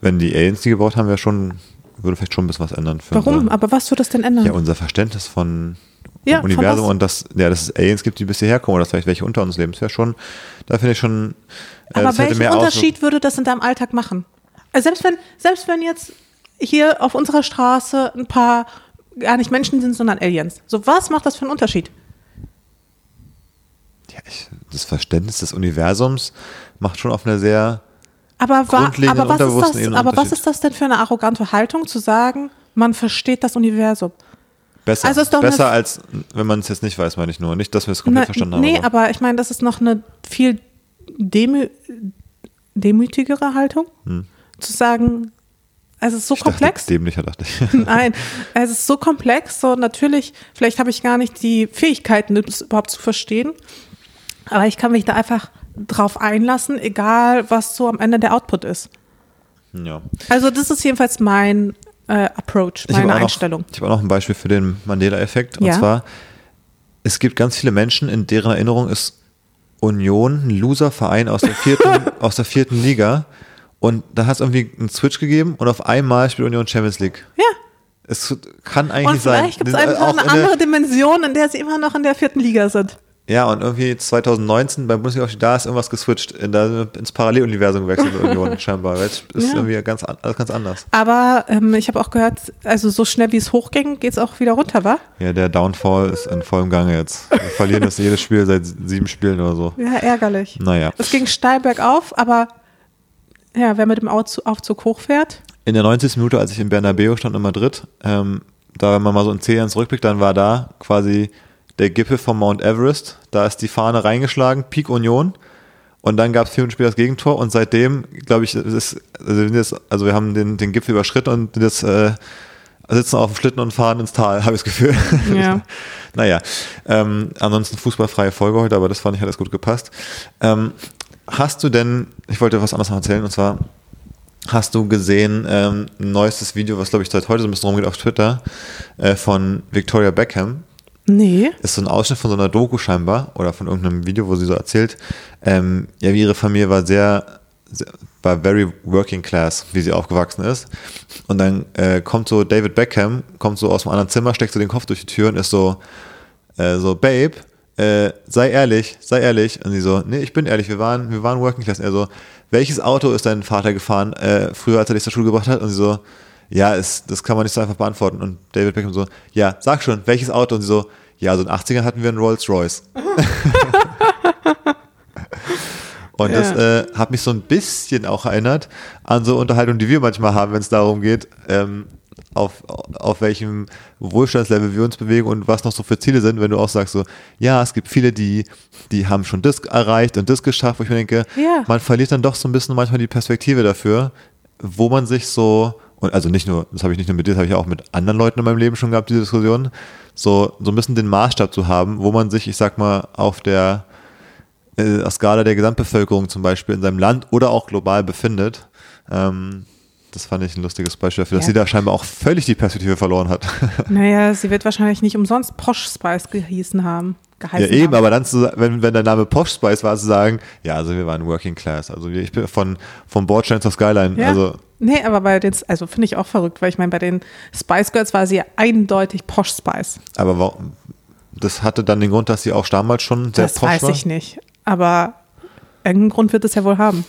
Wenn die Aliens die gebaut haben, wäre schon, würde vielleicht schon ein bisschen was ändern. Für Warum? Unser, Aber was wird das denn ändern? ja, unser Verständnis von Ja, Universum und dass, ja, dass es Aliens gibt, die bis hierher kommen oder dass vielleicht welche unter uns leben. Das wäre schon, da finde ich schon. Aber welchen Unterschied würde das in deinem Alltag machen? Also selbst wenn, selbst wenn jetzt hier auf unserer Straße ein paar gar nicht Menschen sind, sondern Aliens. So, was macht das für einen Unterschied? Ja, ich, das Verständnis des Universums macht schon auf einer sehr. Aber, wa aber, was ist, das, Ebene aber was ist das denn für eine arrogante Haltung, zu sagen, man versteht das Universum? Besser, Also ist doch besser als wenn man es jetzt nicht weiß, meine ich nur. Nicht, dass wir es komplett Na, verstanden haben. nee, aber ich meine, das ist noch eine viel demü demütigere Haltung, zu sagen, es ist so Hm. ich dachte, komplex. *laughs* Dämlicher dachte ich. *laughs* Nein, es ist so komplex, so natürlich, vielleicht habe ich gar nicht die Fähigkeiten, das überhaupt zu verstehen, aber ich kann mich da einfach drauf einlassen, egal was so am Ende der Output ist. ja. Also das ist jedenfalls mein äh, Approach, Ich meine noch- Einstellung. Ich habe auch noch ein Beispiel für den Mandela-Effekt. Und Ja. zwar, es gibt ganz viele Menschen, in deren Erinnerung ist Union ein Loser-Verein aus, der vierten, *laughs* aus der vierten Liga. Und da hat es irgendwie einen Switch gegeben und auf einmal spielt Union Champions League. Ja. Es kann eigentlich Und sein. vielleicht gibt es Auch einfach eine in der- andere Dimension, in der sie immer noch in der vierten Liga sind. Ja, und irgendwie 2019 beim Bundesliga da ist irgendwas geswitcht, in ins Paralleluniversum gewechselt mit Union *laughs* scheinbar. Jetzt ist Ja. irgendwie ganz, ganz anders. Aber ähm, ich habe auch gehört, also so schnell wie es hochging, geht es auch wieder runter, wa? Ja, der Downfall ist in vollem Gange jetzt. Wir verlieren das jedes Spiel seit sieben Spielen oder so. Ja, ärgerlich. Naja. Es ging steil bergauf, aber ja, wer mit dem Aufzug, Aufzug hochfährt, In der 90. Minute, als ich in Bernabeu stand in Madrid, ähm, da, wenn man mal so in zehn Jahren zurückblickt, dann war da quasi der Gipfel vom Mount Everest. Da ist die Fahne reingeschlagen, Peak Union. Und dann gab es vier Minuten später das Gegentor. Und seitdem, glaube ich, ist, also, wir sind jetzt, also wir haben den, den Gipfel überschritten und sind jetzt, äh, sitzen auf dem Schlitten und fahren ins Tal, *laughs* habe ich das Gefühl. Ja. *laughs* naja, ähm, ansonsten fußballfreie Folge heute, aber das fand ich hat das gut gepasst. Ähm, hast du denn, ich wollte was anderes noch erzählen, und zwar, hast du gesehen, ähm, ein neuestes Video, was glaube ich seit heute so ein bisschen rumgeht auf Twitter, äh, von Victoria Beckham. Nee. Ist so ein Ausschnitt von so einer Doku scheinbar oder von irgendeinem Video, wo sie so erzählt, ähm, ja, wie ihre Familie war sehr, sehr war very working class, wie sie aufgewachsen ist. Und dann äh, kommt so David Beckham, kommt so aus einem anderen Zimmer, steckt so den Kopf durch die Tür und ist so, äh, so, Babe, äh, sei ehrlich, sei ehrlich. Und sie so, nee, ich bin ehrlich, wir waren, wir waren working class. Und er so, welches Auto ist dein Vater gefahren, äh, früher, als er dich zur Schule gebracht hat? Und sie so, ja, es, das kann man nicht so einfach beantworten. Und David Beckham so, ja, sag schon, welches Auto? Und sie so, ja, so in den 80ern hatten wir einen Rolls Royce. *laughs* Und das äh, hat mich so ein bisschen auch erinnert an so Unterhaltungen, die wir manchmal haben, wenn es darum geht, ähm, auf, auf welchem Wohlstandslevel wir uns bewegen und was noch so für Ziele sind, wenn du auch sagst so, ja, es gibt viele, die, die haben schon das erreicht und das geschafft, wo ich mir denke, Ja. man verliert dann doch so ein bisschen manchmal die Perspektive dafür, wo man sich so und also nicht nur, das habe ich nicht nur mit dir, das habe ich auch mit anderen Leuten in meinem Leben schon gehabt, diese Diskussion, so, so ein bisschen den Maßstab zu haben, wo man sich, ich sag mal, auf der äh, Skala der Gesamtbevölkerung zum Beispiel in seinem Land oder auch global befindet. Ähm, das fand ich ein lustiges Beispiel dafür, dass Ja. sie da scheinbar auch völlig die Perspektive verloren hat. *laughs* Naja, sie wird wahrscheinlich nicht umsonst Posh Spice gehießen haben. Ja, Geheißen eben, haben. aber dann, zu, wenn, wenn der Name Posh Spice war, zu sagen, ja, also wir waren Working Class. Also ich bin von, vom Bordstein zur Skyline. Ja. Also nee, aber bei den, also finde ich auch verrückt, weil ich meine, bei den Spice Girls war sie ja eindeutig Posh Spice. Aber warum? Das hatte dann den Grund, dass sie auch damals schon sehr das posh weiß war. ich nicht. Aber irgendeinen Grund wird es ja wohl haben.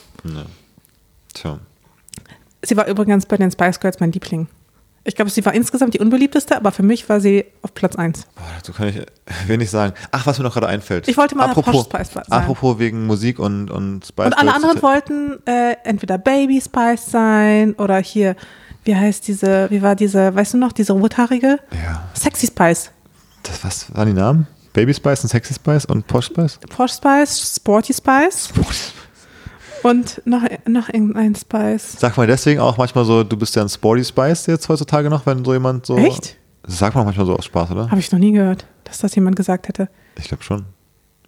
Tja. Sie war übrigens bei den Spice Girls mein Liebling. Ich glaube, sie war insgesamt die unbeliebteste, aber für mich war sie auf Platz 1. Boah, dazu kann ich *laughs* wenig sagen. Ach, was mir noch gerade einfällt. Ich wollte mal apropos, Spice sagen. Apropos wegen Musik und, und Spice Und alle anderen wollten äh, entweder Baby Spice sein oder hier, wie heißt diese, wie war diese, weißt du noch, diese rothaarige? Ja. Sexy Spice. Das, was waren die Namen? Baby Spice und Sexy Spice und Posh Spice? Posh Spice, Sporty Spice und noch, noch irgendein Spice. Sag mal deswegen auch manchmal so, du bist ja ein Sporty Spice jetzt heutzutage noch, wenn so jemand so. Echt? Das sagt man manchmal so aus Spaß, oder? Habe ich noch nie gehört, dass das jemand gesagt hätte. Ich glaube schon.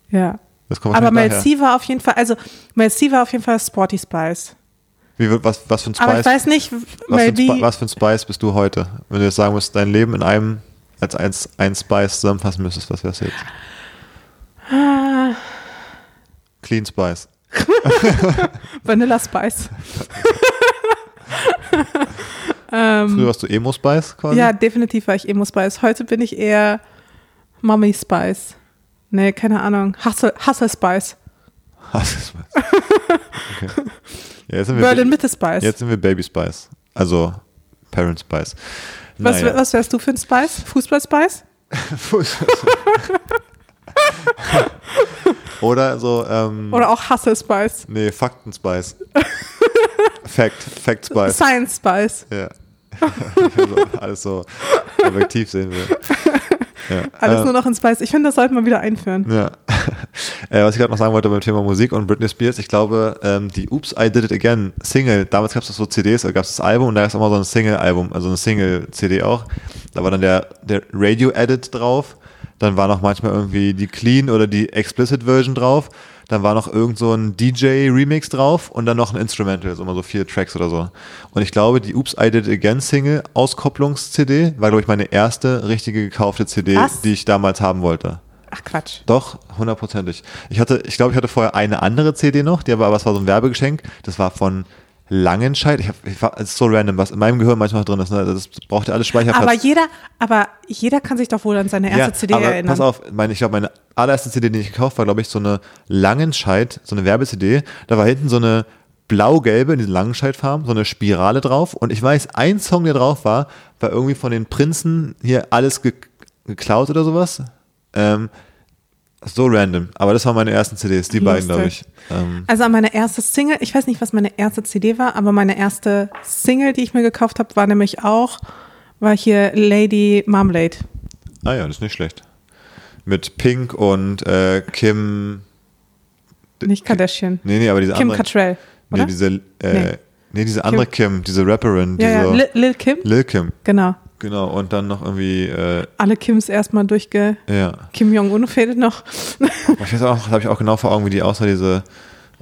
Ja. Aber Mel C war auf jeden Fall, also Mel C war auf jeden Fall Sporty Spice. Wie, was, was für ein Spice? Aber ich weiß nicht, was, für ein was für ein Spice bist du heute? Wenn du jetzt sagen musst, dein Leben in einem als eins, ein Spice zusammenfassen müsstest, was wär's jetzt? Ah, Clean Spice. *laughs* Vanilla Spice. *laughs* ähm, Früher warst du Emo Spice quasi? ja, definitiv war ich Emo Spice. Heute bin ich eher Mommy Spice. Nee, keine Ahnung. Hustle, Hustle Spice. Hasse Spice. *laughs* Okay. Ja, jetzt, sind wir Berlin Mitte Spice. jetzt sind wir Baby Spice. Also Parent Spice. was, Naja. was wärst du für ein Spice? Fußball Spice? Oder so, ähm, Oder auch Hustle Spice? nee, Fakten Spice. *laughs* Fact, Fact Spice. Science Spice. Ja. *laughs* also, alles so objektiv sehen will. *laughs* Ja. Alles äh, nur noch in Spice. Ich finde, das sollte man wieder einführen. Ja. äh, was ich gerade noch sagen wollte beim Thema Musik und Britney Spears, ich glaube, ähm, die Oops, I Did It Again Single, damals gab es so CDs, da gab es das Album und da ist immer so ein Single-Album, also eine Single-CD auch. Da war dann der, der Radio-Edit drauf, dann war noch manchmal irgendwie die Clean oder die Explicit-Version drauf, dann war noch irgend so ein DJ-Remix drauf und dann noch ein Instrumental, so immer so vier Tracks oder so. Und ich glaube, die Oops, I Did It Again Single Auskopplungs-CD war, glaube ich, meine erste richtige gekaufte CD, Was? die ich damals haben wollte. Ach Quatsch. Doch, hundertprozentig. Ich hatte, ich glaube, ich hatte vorher eine andere CD noch, die aber, aber es war so ein Werbegeschenk. Das war von Langenscheid. Ich hab, ich war, so random, was in meinem Gehirn manchmal drin ist. Ne? Das braucht ja alles Speicherplatz. Aber jeder, aber jeder kann sich doch wohl an seine erste ja, CD aber erinnern. pass auf, meine, ich glaube, meine allererste CD, die ich gekauft war, glaube ich, so eine Langenscheid, so eine Werbe-CD. Da war hinten so eine blau-gelbe, in diesen Langenscheid-Farben, so eine Spirale drauf. Und ich weiß, ein Song, der drauf war, war irgendwie von den Prinzen hier alles ge geklaut oder sowas. Ähm, so random. Aber das waren meine ersten CDs, die beiden, glaube ich. Lustig. Ähm, Also meine erste Single, ich weiß nicht, was meine erste CD war, aber meine erste Single, die ich mir gekauft habe, war nämlich auch, war hier Lady Marmalade. ah ja, das ist nicht schlecht. Mit Pink und äh, Kim. Nicht Kardashian. Nee, nee, aber diese Kim andere. Cattrall, Nee, diese, äh, nee. Nee. diese andere Kim, diese Rapperin, ja, diese ja, Lil, Lil Kim. Lil Kim. Genau. Genau, und dann noch irgendwie, äh, Alle Kims erstmal durchge... ja. Kim Jong-un fehlt noch. *laughs* Ich weiß auch, habe ich auch genau vor Augen, wie die aussah, diese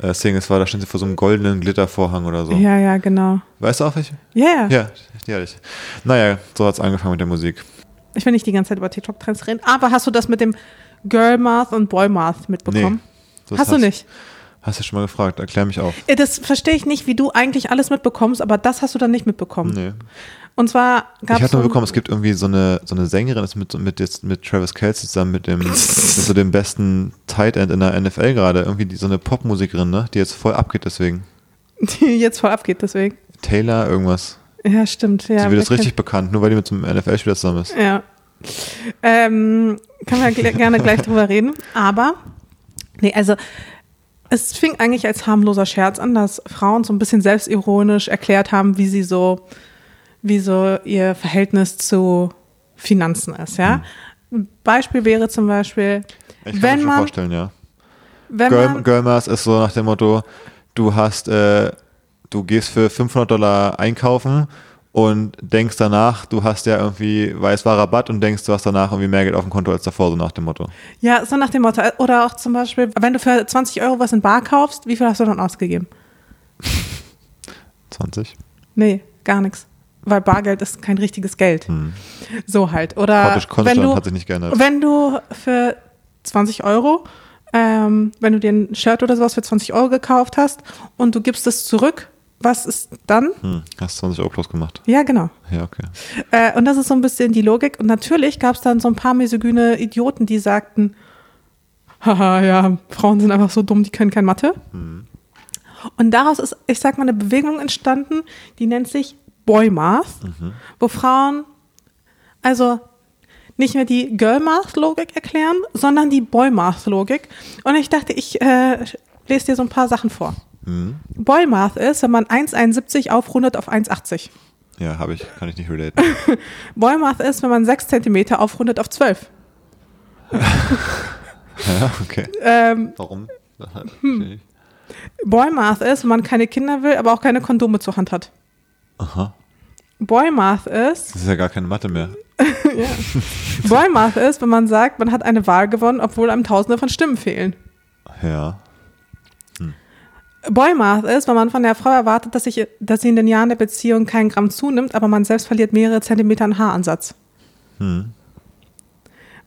äh, Singles war. Da stand sie vor so einem goldenen Glittervorhang oder so. Ja, ja, genau. Weißt du auch welche? Ja, ja. Ja, die hatte ich. Naja, so hat es angefangen mit der Musik. Ich will nicht die ganze Zeit über TikTok-Trends reden, aber hast du das mit dem Girl Math und Boy Math mitbekommen? Das hast du nicht? Hast du schon mal gefragt, erklär mich auf. Äh, Das verstehe ich nicht, wie du eigentlich alles mitbekommst, aber das hast du dann nicht mitbekommen. Nee. Und zwar gab ich es. hatte nur bekommen, es gibt irgendwie so eine, so eine Sängerin, ist mit, mit, jetzt, mit Travis Kelce zusammen, mit dem, mit so dem besten Tight End in der NFL gerade. Irgendwie die, so eine Popmusikerin, ne? Die jetzt voll abgeht deswegen. die jetzt voll abgeht, deswegen. Taylor, irgendwas. Ja, stimmt. Ja, die wird jetzt richtig bekannt, nur weil die mit so einem NFL-Spieler zusammen ist. Ja. Ähm, können wir gl- gerne gleich drüber reden. Aber, nee, also. Es fing eigentlich als harmloser Scherz an, dass Frauen so ein bisschen selbstironisch erklärt haben, wie sie so, wie so ihr Verhältnis zu Finanzen ist, ja. Ein Beispiel wäre zum Beispiel, Ich kann wenn mir schon man, vorstellen, ja. wenn Girl, man, Girlmass ist so nach dem Motto, du hast, äh, du gehst für 500 Dollar einkaufen und denkst danach, du hast ja irgendwie, weil es war Rabatt und denkst, du hast danach irgendwie mehr Geld auf dem Konto als davor, so nach dem Motto. Ja, so nach dem Motto. Oder auch zum Beispiel, wenn du für 20 Euro was in Bar kaufst, wie viel hast du dann ausgegeben? *laughs* 20? Nee, gar nichts. Weil Bargeld ist kein richtiges Geld. Hm. So halt. Oder wenn du, wenn du für 20 Euro, ähm, wenn du dir ein Shirt oder sowas für 20 Euro gekauft hast und du gibst es zurück, was ist dann? Hm, hast 20 Euro plus gemacht. Ja, genau. Ja, okay. Äh, und das ist so ein bisschen die Logik. Und natürlich gab es dann so ein paar misogyne Idioten, die sagten, haha, ja, Frauen sind einfach so dumm, die können kein Mathe. Und daraus ist, ich sag mal, eine Bewegung entstanden, die nennt sich Boy Math, wo Frauen also nicht mehr die Girl Math Logik erklären, sondern die Boy Math Logik. Und ich dachte, ich äh, lese dir so ein paar Sachen vor. Boy Math ist, wenn man 1,71 aufrundet auf 1,80. Ja, habe ich, kann ich nicht relaten. *laughs* Boy Math ist, wenn man 6 cm aufrundet auf 12. *laughs* ja, okay. Ähm, Warum? Hm. Boy Math ist, wenn man keine Kinder will, aber auch keine Kondome zur Hand hat. Aha. Boy Math ist, Das ist ja gar keine Mathe mehr. Boy Math ist, wenn man sagt, man hat eine Wahl gewonnen, obwohl einem Tausende von Stimmen fehlen. Ja. Boy Math ist, wenn man von der Frau erwartet, dass, sich, dass sie in den Jahren der Beziehung keinen Gramm zunimmt, aber man selbst verliert mehrere Zentimeter an Haaransatz. Hm.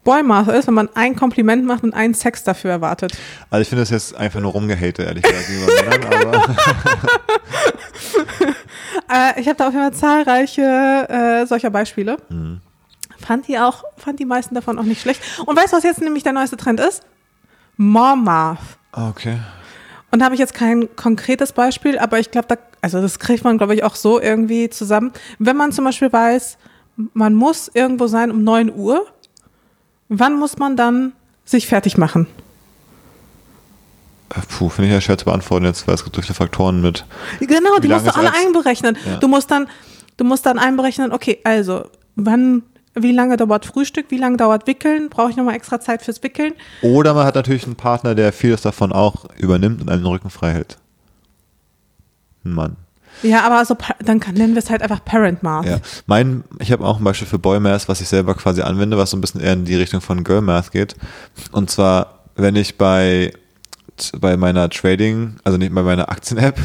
Boy Math ist, wenn man ein Kompliment macht und einen Sex dafür erwartet. Also ich finde das jetzt einfach nur rumgehate, ehrlich gesagt, über Männern, aber *laughs* *laughs* Äh, ich habe da auf jeden Fall zahlreiche äh, solcher Beispiele. Mhm. Fand die auch, fand die meisten davon auch nicht schlecht. Und weißt du, was jetzt nämlich der neueste Trend ist? Mom Math. okay. Und da habe ich jetzt kein konkretes Beispiel, aber ich glaube, da, also das kriegt man, glaube ich, auch so irgendwie zusammen. Wenn man zum Beispiel weiß, man muss irgendwo sein um 9 Uhr, wann muss man dann sich fertig machen? Äh, Puh, finde ich ja schwer zu beantworten jetzt, weil es gibt so viele Faktoren mit. Genau, die musst du alle einberechnen. Ja. Du musst dann, du musst dann einberechnen, okay, also wann, wie lange dauert Frühstück, wie lange dauert Wickeln, brauche ich nochmal extra Zeit fürs Wickeln? Oder man hat natürlich einen Partner, der vieles davon auch übernimmt und einem den Rücken frei hält. Ein Mann. Ja, aber also dann kann, nennen wir es halt einfach Parent Math. Ja. Mein, ich habe auch ein Beispiel für Boy Math, was ich selber quasi anwende, was so ein bisschen eher in die Richtung von Girl Math geht. Und zwar, wenn ich bei, bei meiner Trading, also nicht bei meiner Aktien-App,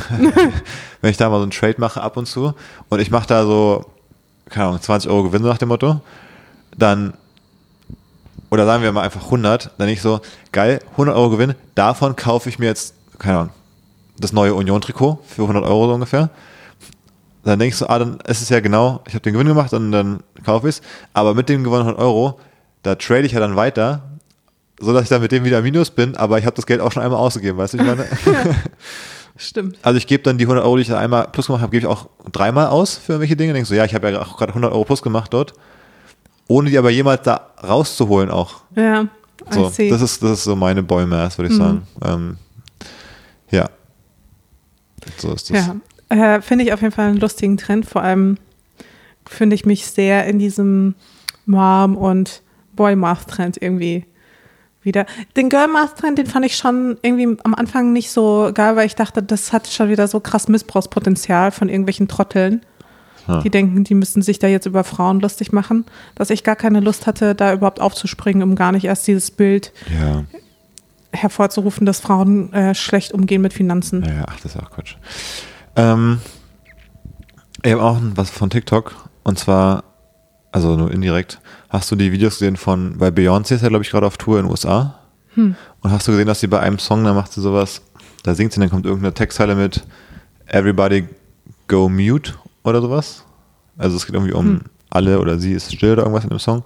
wenn ich da mal so einen Trade mache ab und zu und ich mache da so, keine Ahnung, 20 Euro Gewinn nach dem Motto, dann oder sagen wir mal einfach 100, dann nicht so, geil, 100 Euro Gewinn, davon kaufe ich mir jetzt, keine Ahnung, das neue Union-Trikot für 100 Euro so ungefähr. Dann denkst du, ah, dann ist es ja genau, ich habe den Gewinn gemacht und dann kaufe ich es, aber mit dem gewonnenen 100 Euro, da trade ich ja dann weiter, so dass ich dann mit dem wieder minus bin, aber ich habe das Geld auch schon einmal ausgegeben, weißt du, ich meine? *laughs* *laughs* Stimmt. Also ich gebe dann die 100 Euro, die ich da einmal plus gemacht habe, gebe ich auch dreimal aus für irgendwelche Dinge. Denkst du, ja, ich habe ja auch gerade 100 Euro plus gemacht dort, ohne die aber jemals da rauszuholen auch. Ja, I So, das ist, das ist so meine Boy Math, würde ich Mhm. sagen. Ähm, ja. So ist das. Ja, äh, finde ich auf jeden Fall einen lustigen Trend. Vor allem finde ich mich sehr in diesem Mom- und Boy-Math-Trend irgendwie wieder. Den Girl-Math-Trend, den fand ich schon irgendwie am Anfang nicht so geil, weil ich dachte, das hat schon wieder so krass Missbrauchspotenzial von irgendwelchen Trotteln. Ha. Die denken, die müssten sich da jetzt über Frauen lustig machen, dass ich gar keine Lust hatte, da überhaupt aufzuspringen, um gar nicht erst dieses Bild Ja, hervorzurufen, dass Frauen äh, schlecht umgehen mit Finanzen. ja, ja, ach, das ist auch Quatsch. Ähm, ich habe auch was von TikTok und zwar, also nur indirekt, hast du die Videos gesehen von, bei Beyoncé ist ja, glaube ich, gerade auf Tour in den USA. Hm. Und hast du gesehen, dass sie bei einem Song, da macht sie sowas, da singt sie, dann kommt irgendeine Textzeile mit Everybody go mute oder sowas. Also es geht irgendwie um Hm. alle oder sie ist still oder irgendwas in dem Song.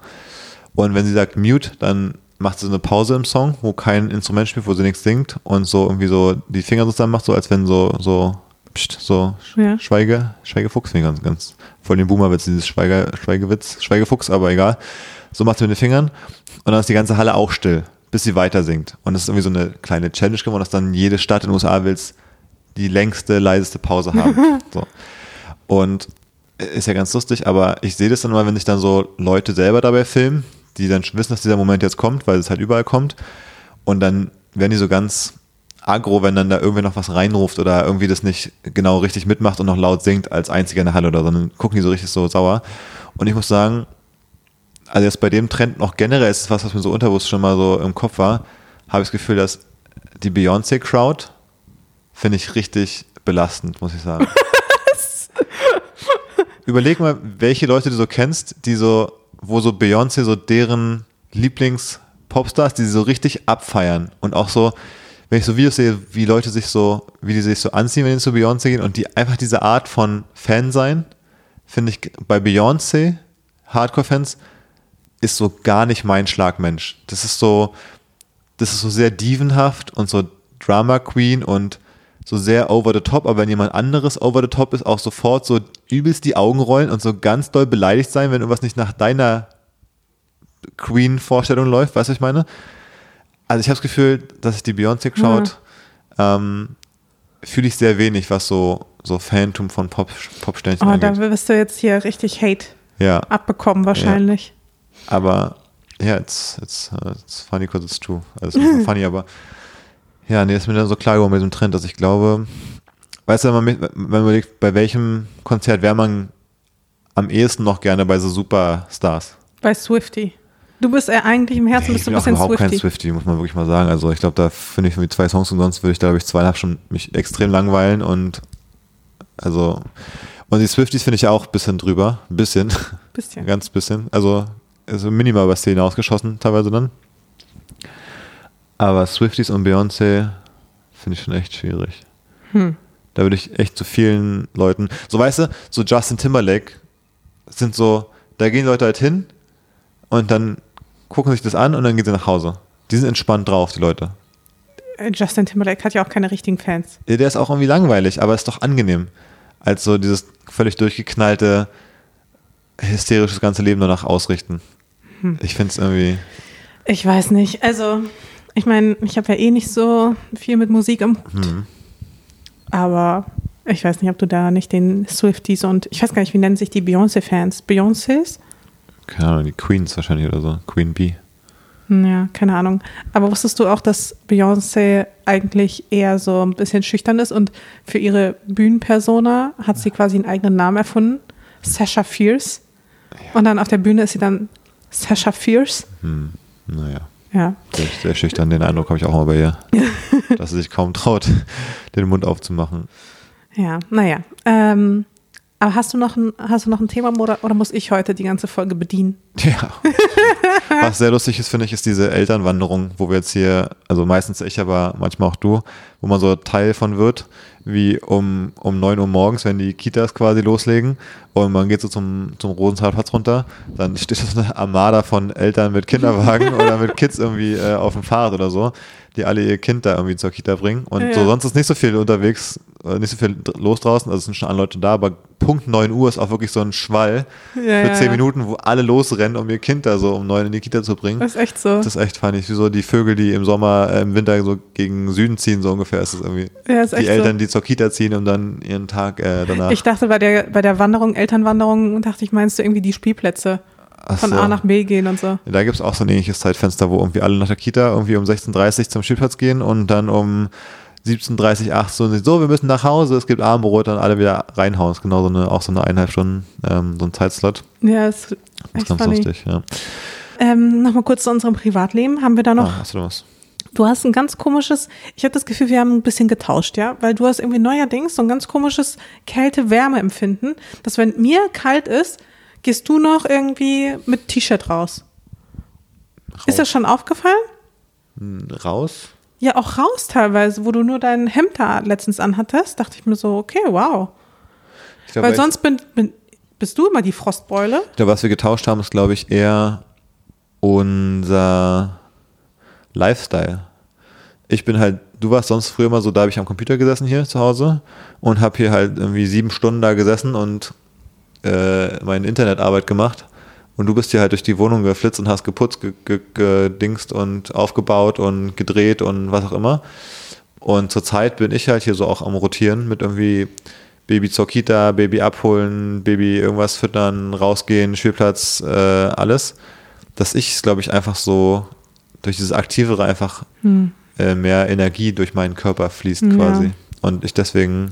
Und wenn sie sagt mute, dann macht sie so eine Pause im Song, wo kein Instrument spielt, wo sie nichts singt und so irgendwie so die Finger so zusammen macht, so als wenn so, so, pst, so Ja. Schweige, Schweigefuchs, finde ich ganz, ganz voll den Boomerwitz, dieses Schweige, Schweigewitz, Schweigefuchs, aber egal. So macht sie mit den Fingern und dann ist die ganze Halle auch still, bis sie weiter singt. Und das ist irgendwie so eine kleine Challenge geworden, dass dann jede Stadt in den USA willst, die längste, leiseste Pause haben. *laughs* so. Und ist ja ganz lustig, aber ich sehe das dann mal, wenn sich dann so Leute selber dabei filmen, die dann schon wissen, dass dieser Moment jetzt kommt, weil es halt überall kommt. Und dann werden die so ganz aggro, wenn dann da irgendwer noch was reinruft oder irgendwie das nicht genau richtig mitmacht und noch laut singt als einziger in der Halle oder so, sondern gucken die so richtig so sauer. Und ich muss sagen, also jetzt bei dem Trend noch generell ist es was, was mir so unterbewusst schon mal so im Kopf war, habe ich das Gefühl, dass die Beyoncé-Crowd finde ich richtig belastend, muss ich sagen. *laughs* Überleg mal, welche Leute du so kennst, die so, wo so Beyoncé so deren Lieblings-Popstars, die sie so richtig abfeiern und auch so, wenn ich so Videos sehe, wie Leute sich so, wie die sich so anziehen, wenn sie zu Beyoncé gehen und die einfach diese Art von Fan sein, finde ich bei Beyoncé, Hardcore-Fans, ist so gar nicht mein Schlagmensch. Das ist so, das ist so sehr dievenhaft und so Drama Queen und so sehr over the top, aber wenn jemand anderes over the top ist, auch sofort so übelst die Augen rollen und so ganz doll beleidigt sein, wenn irgendwas nicht nach deiner Queen-Vorstellung läuft, weißt du, was ich meine? Also ich habe das Gefühl, dass ich die Beyoncé-Crowd mhm. ähm, fühle ich sehr wenig, was so, so Phantom von Pop, Popsternchen oh, angeht. da wirst du jetzt hier richtig Hate ja. abbekommen wahrscheinlich. Ja. Aber ja, it's, it's, uh, it's funny because it's true. Also ist *laughs* funny, aber ja, nee, ist mir dann so klar geworden mit dem Trend, dass ich glaube, weißt du, wenn man, wenn man überlegt, bei welchem Konzert wäre man am ehesten noch gerne bei so Superstars? Bei Swifty. Du bist ja eigentlich im Herzen nee, bist du ein bisschen überhaupt Swifty. kein Swifty, muss man wirklich mal sagen. Also ich glaube, da finde ich irgendwie zwei Songs und sonst würde ich da, glaube ich, zweieinhalb schon mich extrem langweilen und also und die Swifties finde ich auch ein bisschen drüber. Ein bisschen. Bisschen. *laughs* Ganz bisschen. Also, also minimal was Szene ausgeschossen, teilweise dann. Aber Swifties und Beyoncé finde ich schon echt schwierig. Hm. Da würde ich echt zu vielen Leuten, so weißt du, so Justin Timberlake sind so, da gehen Leute halt hin und dann gucken sich das an und dann gehen sie nach Hause. Die sind entspannt drauf, die Leute. Justin Timberlake hat ja auch keine richtigen Fans. Der ist auch irgendwie langweilig, aber ist doch angenehm. Als so dieses völlig durchgeknallte, hysterisches ganze Leben danach ausrichten. Hm. Ich finde es irgendwie. Ich weiß nicht. Also, ich meine, ich habe ja eh nicht so viel mit Musik im Hut. Hm. Aber ich weiß nicht, ob du da nicht den Swifties und ich weiß gar nicht, wie nennen sich die Beyoncé-Fans? Beyoncés? Keine Ahnung, die Queens wahrscheinlich oder so. Queen Bee. Ja, keine Ahnung. Aber wusstest du auch, dass Beyoncé eigentlich eher so ein bisschen schüchtern ist und für ihre Bühnenpersona hat sie quasi einen eigenen Namen erfunden? Sasha Fierce. Und dann auf der Bühne ist sie dann Sasha Fierce. Hm, naja. Ja. Sehr, sehr schüchtern, den Eindruck habe ich auch mal bei ihr. *laughs* dass sie sich kaum traut, den Mund aufzumachen. Ja, naja. Ähm, aber hast du noch ein, hast du noch ein Thema oder, oder muss ich heute die ganze Folge bedienen? Ja. *laughs* Was sehr lustig ist, finde ich, ist diese Elternwanderung, wo wir jetzt hier, also meistens ich, aber manchmal auch du, wo man so Teil von wird, wie um, um 9 Uhr morgens, wenn die Kitas quasi loslegen und man geht so zum, zum Rosenthalplatz runter, dann steht so eine Armada von Eltern mit Kinderwagen *laughs* oder mit Kids irgendwie äh, auf dem Fahrrad oder so die alle ihr Kind da irgendwie zur Kita bringen. Und ja. so sonst ist nicht so viel unterwegs, äh, nicht so viel los draußen, also es sind schon alle Leute da, aber Punkt 9 Uhr ist auch wirklich so ein Schwall ja, für 10 ja. Minuten, wo alle losrennen, um ihr Kind da so um 9 in die Kita zu bringen. Das ist echt so. Das ist echt funny. Wie so die Vögel, die im Sommer, äh, im Winter so gegen Süden ziehen, so ungefähr ist es irgendwie. Ja, ist die Eltern, so. die zur Kita ziehen, um dann ihren Tag äh, danach. Ich dachte bei der, bei der Wanderung, Elternwanderung, dachte ich, meinst du irgendwie die Spielplätze? Von so. A nach B gehen und so. Da gibt es auch so ein ähnliches Zeitfenster, wo irgendwie alle nach der Kita irgendwie um 16.30 Uhr zum Spielplatz gehen und dann um 17.30 8 so, so, wir müssen nach Hause, es gibt Abendbrot, dann alle wieder reinhauen. Ist genau so eine, auch so eine eineinhalb Stunden, ähm, so ein Zeitslot. Ja, ist, das ist ganz funny. lustig, ja. Ähm, Nochmal kurz zu unserem Privatleben. Haben wir da noch. Ah, hast du was? Du hast ein ganz komisches, ich habe das Gefühl, wir haben ein bisschen getauscht, ja, weil du hast irgendwie neuerdings so ein ganz komisches Kälte-Wärme-Empfinden, dass wenn mir kalt ist, Gehst du noch irgendwie mit T-Shirt raus? raus? Ist das schon aufgefallen? Hm, raus? Ja, auch raus teilweise, wo du nur dein Hemd da letztens anhattest, dachte ich mir so, okay, wow. Glaub, Weil sonst bin, bin, bist du immer die Frostbeule. Ja, was wir getauscht haben, ist, glaube ich, eher unser Lifestyle. Ich bin halt, du warst sonst früher immer so, da habe ich am Computer gesessen hier zu Hause und habe hier halt irgendwie sieben Stunden da gesessen und äh, meine Internetarbeit gemacht und du bist hier halt durch die Wohnung geflitzt und hast geputzt, gedingst und aufgebaut und gedreht und was auch immer. Und zurzeit bin ich halt hier so auch am Rotieren mit irgendwie Baby zur Kita, Baby abholen, Baby irgendwas füttern, rausgehen, Spielplatz, äh, alles. Dass ich es, glaube ich, einfach so durch dieses Aktivere einfach hm. äh, mehr Energie durch meinen Körper fließt Ja. quasi. Und ich deswegen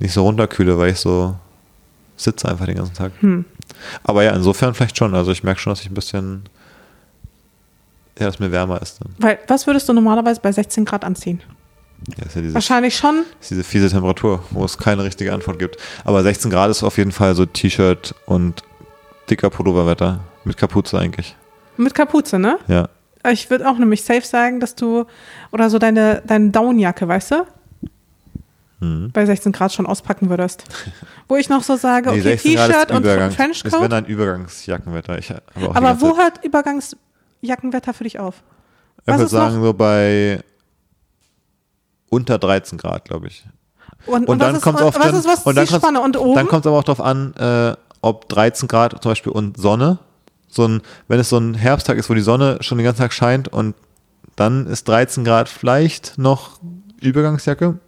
nicht so runterkühle, weil ich so sitze einfach den ganzen Tag. Hm. Aber ja, insofern vielleicht schon. Also ich merke schon, dass ich ein bisschen, ja, dass mir wärmer ist dann. Weil, was würdest du normalerweise bei 16 Grad anziehen? Ja, ja diese, Wahrscheinlich schon. ist diese fiese Temperatur, wo es keine richtige Antwort gibt. Aber 16 Grad ist auf jeden Fall so T-Shirt und dicker Pulloverwetter. Mit Kapuze eigentlich. Mit Kapuze, ne? Ja. Ich würde auch nämlich safe sagen, dass du, oder so deine, deine Downjacke, weißt du? Mhm. Bei 16 Grad schon auspacken würdest. *laughs* Wo ich noch so sage, Nee, okay, 16 Grad ist T-Shirt und Übergang. Ist wenn Trenchcoat. ein Übergangsjackenwetter. Auch Aber wo hört Übergangsjackenwetter für dich auf? Ich würde sagen, so bei unter 13 Grad, glaube ich. Und, Und, dann was kommt ist, es auf was dann, ist was und dann die kommt's- Spanne? Und oben? Dann kommt es aber auch darauf an, äh, ob 13 Grad zum Beispiel und Sonne. So ein, wenn es so ein Herbsttag ist, wo die Sonne schon den ganzen Tag scheint und dann ist 13 Grad vielleicht noch Übergangsjacke.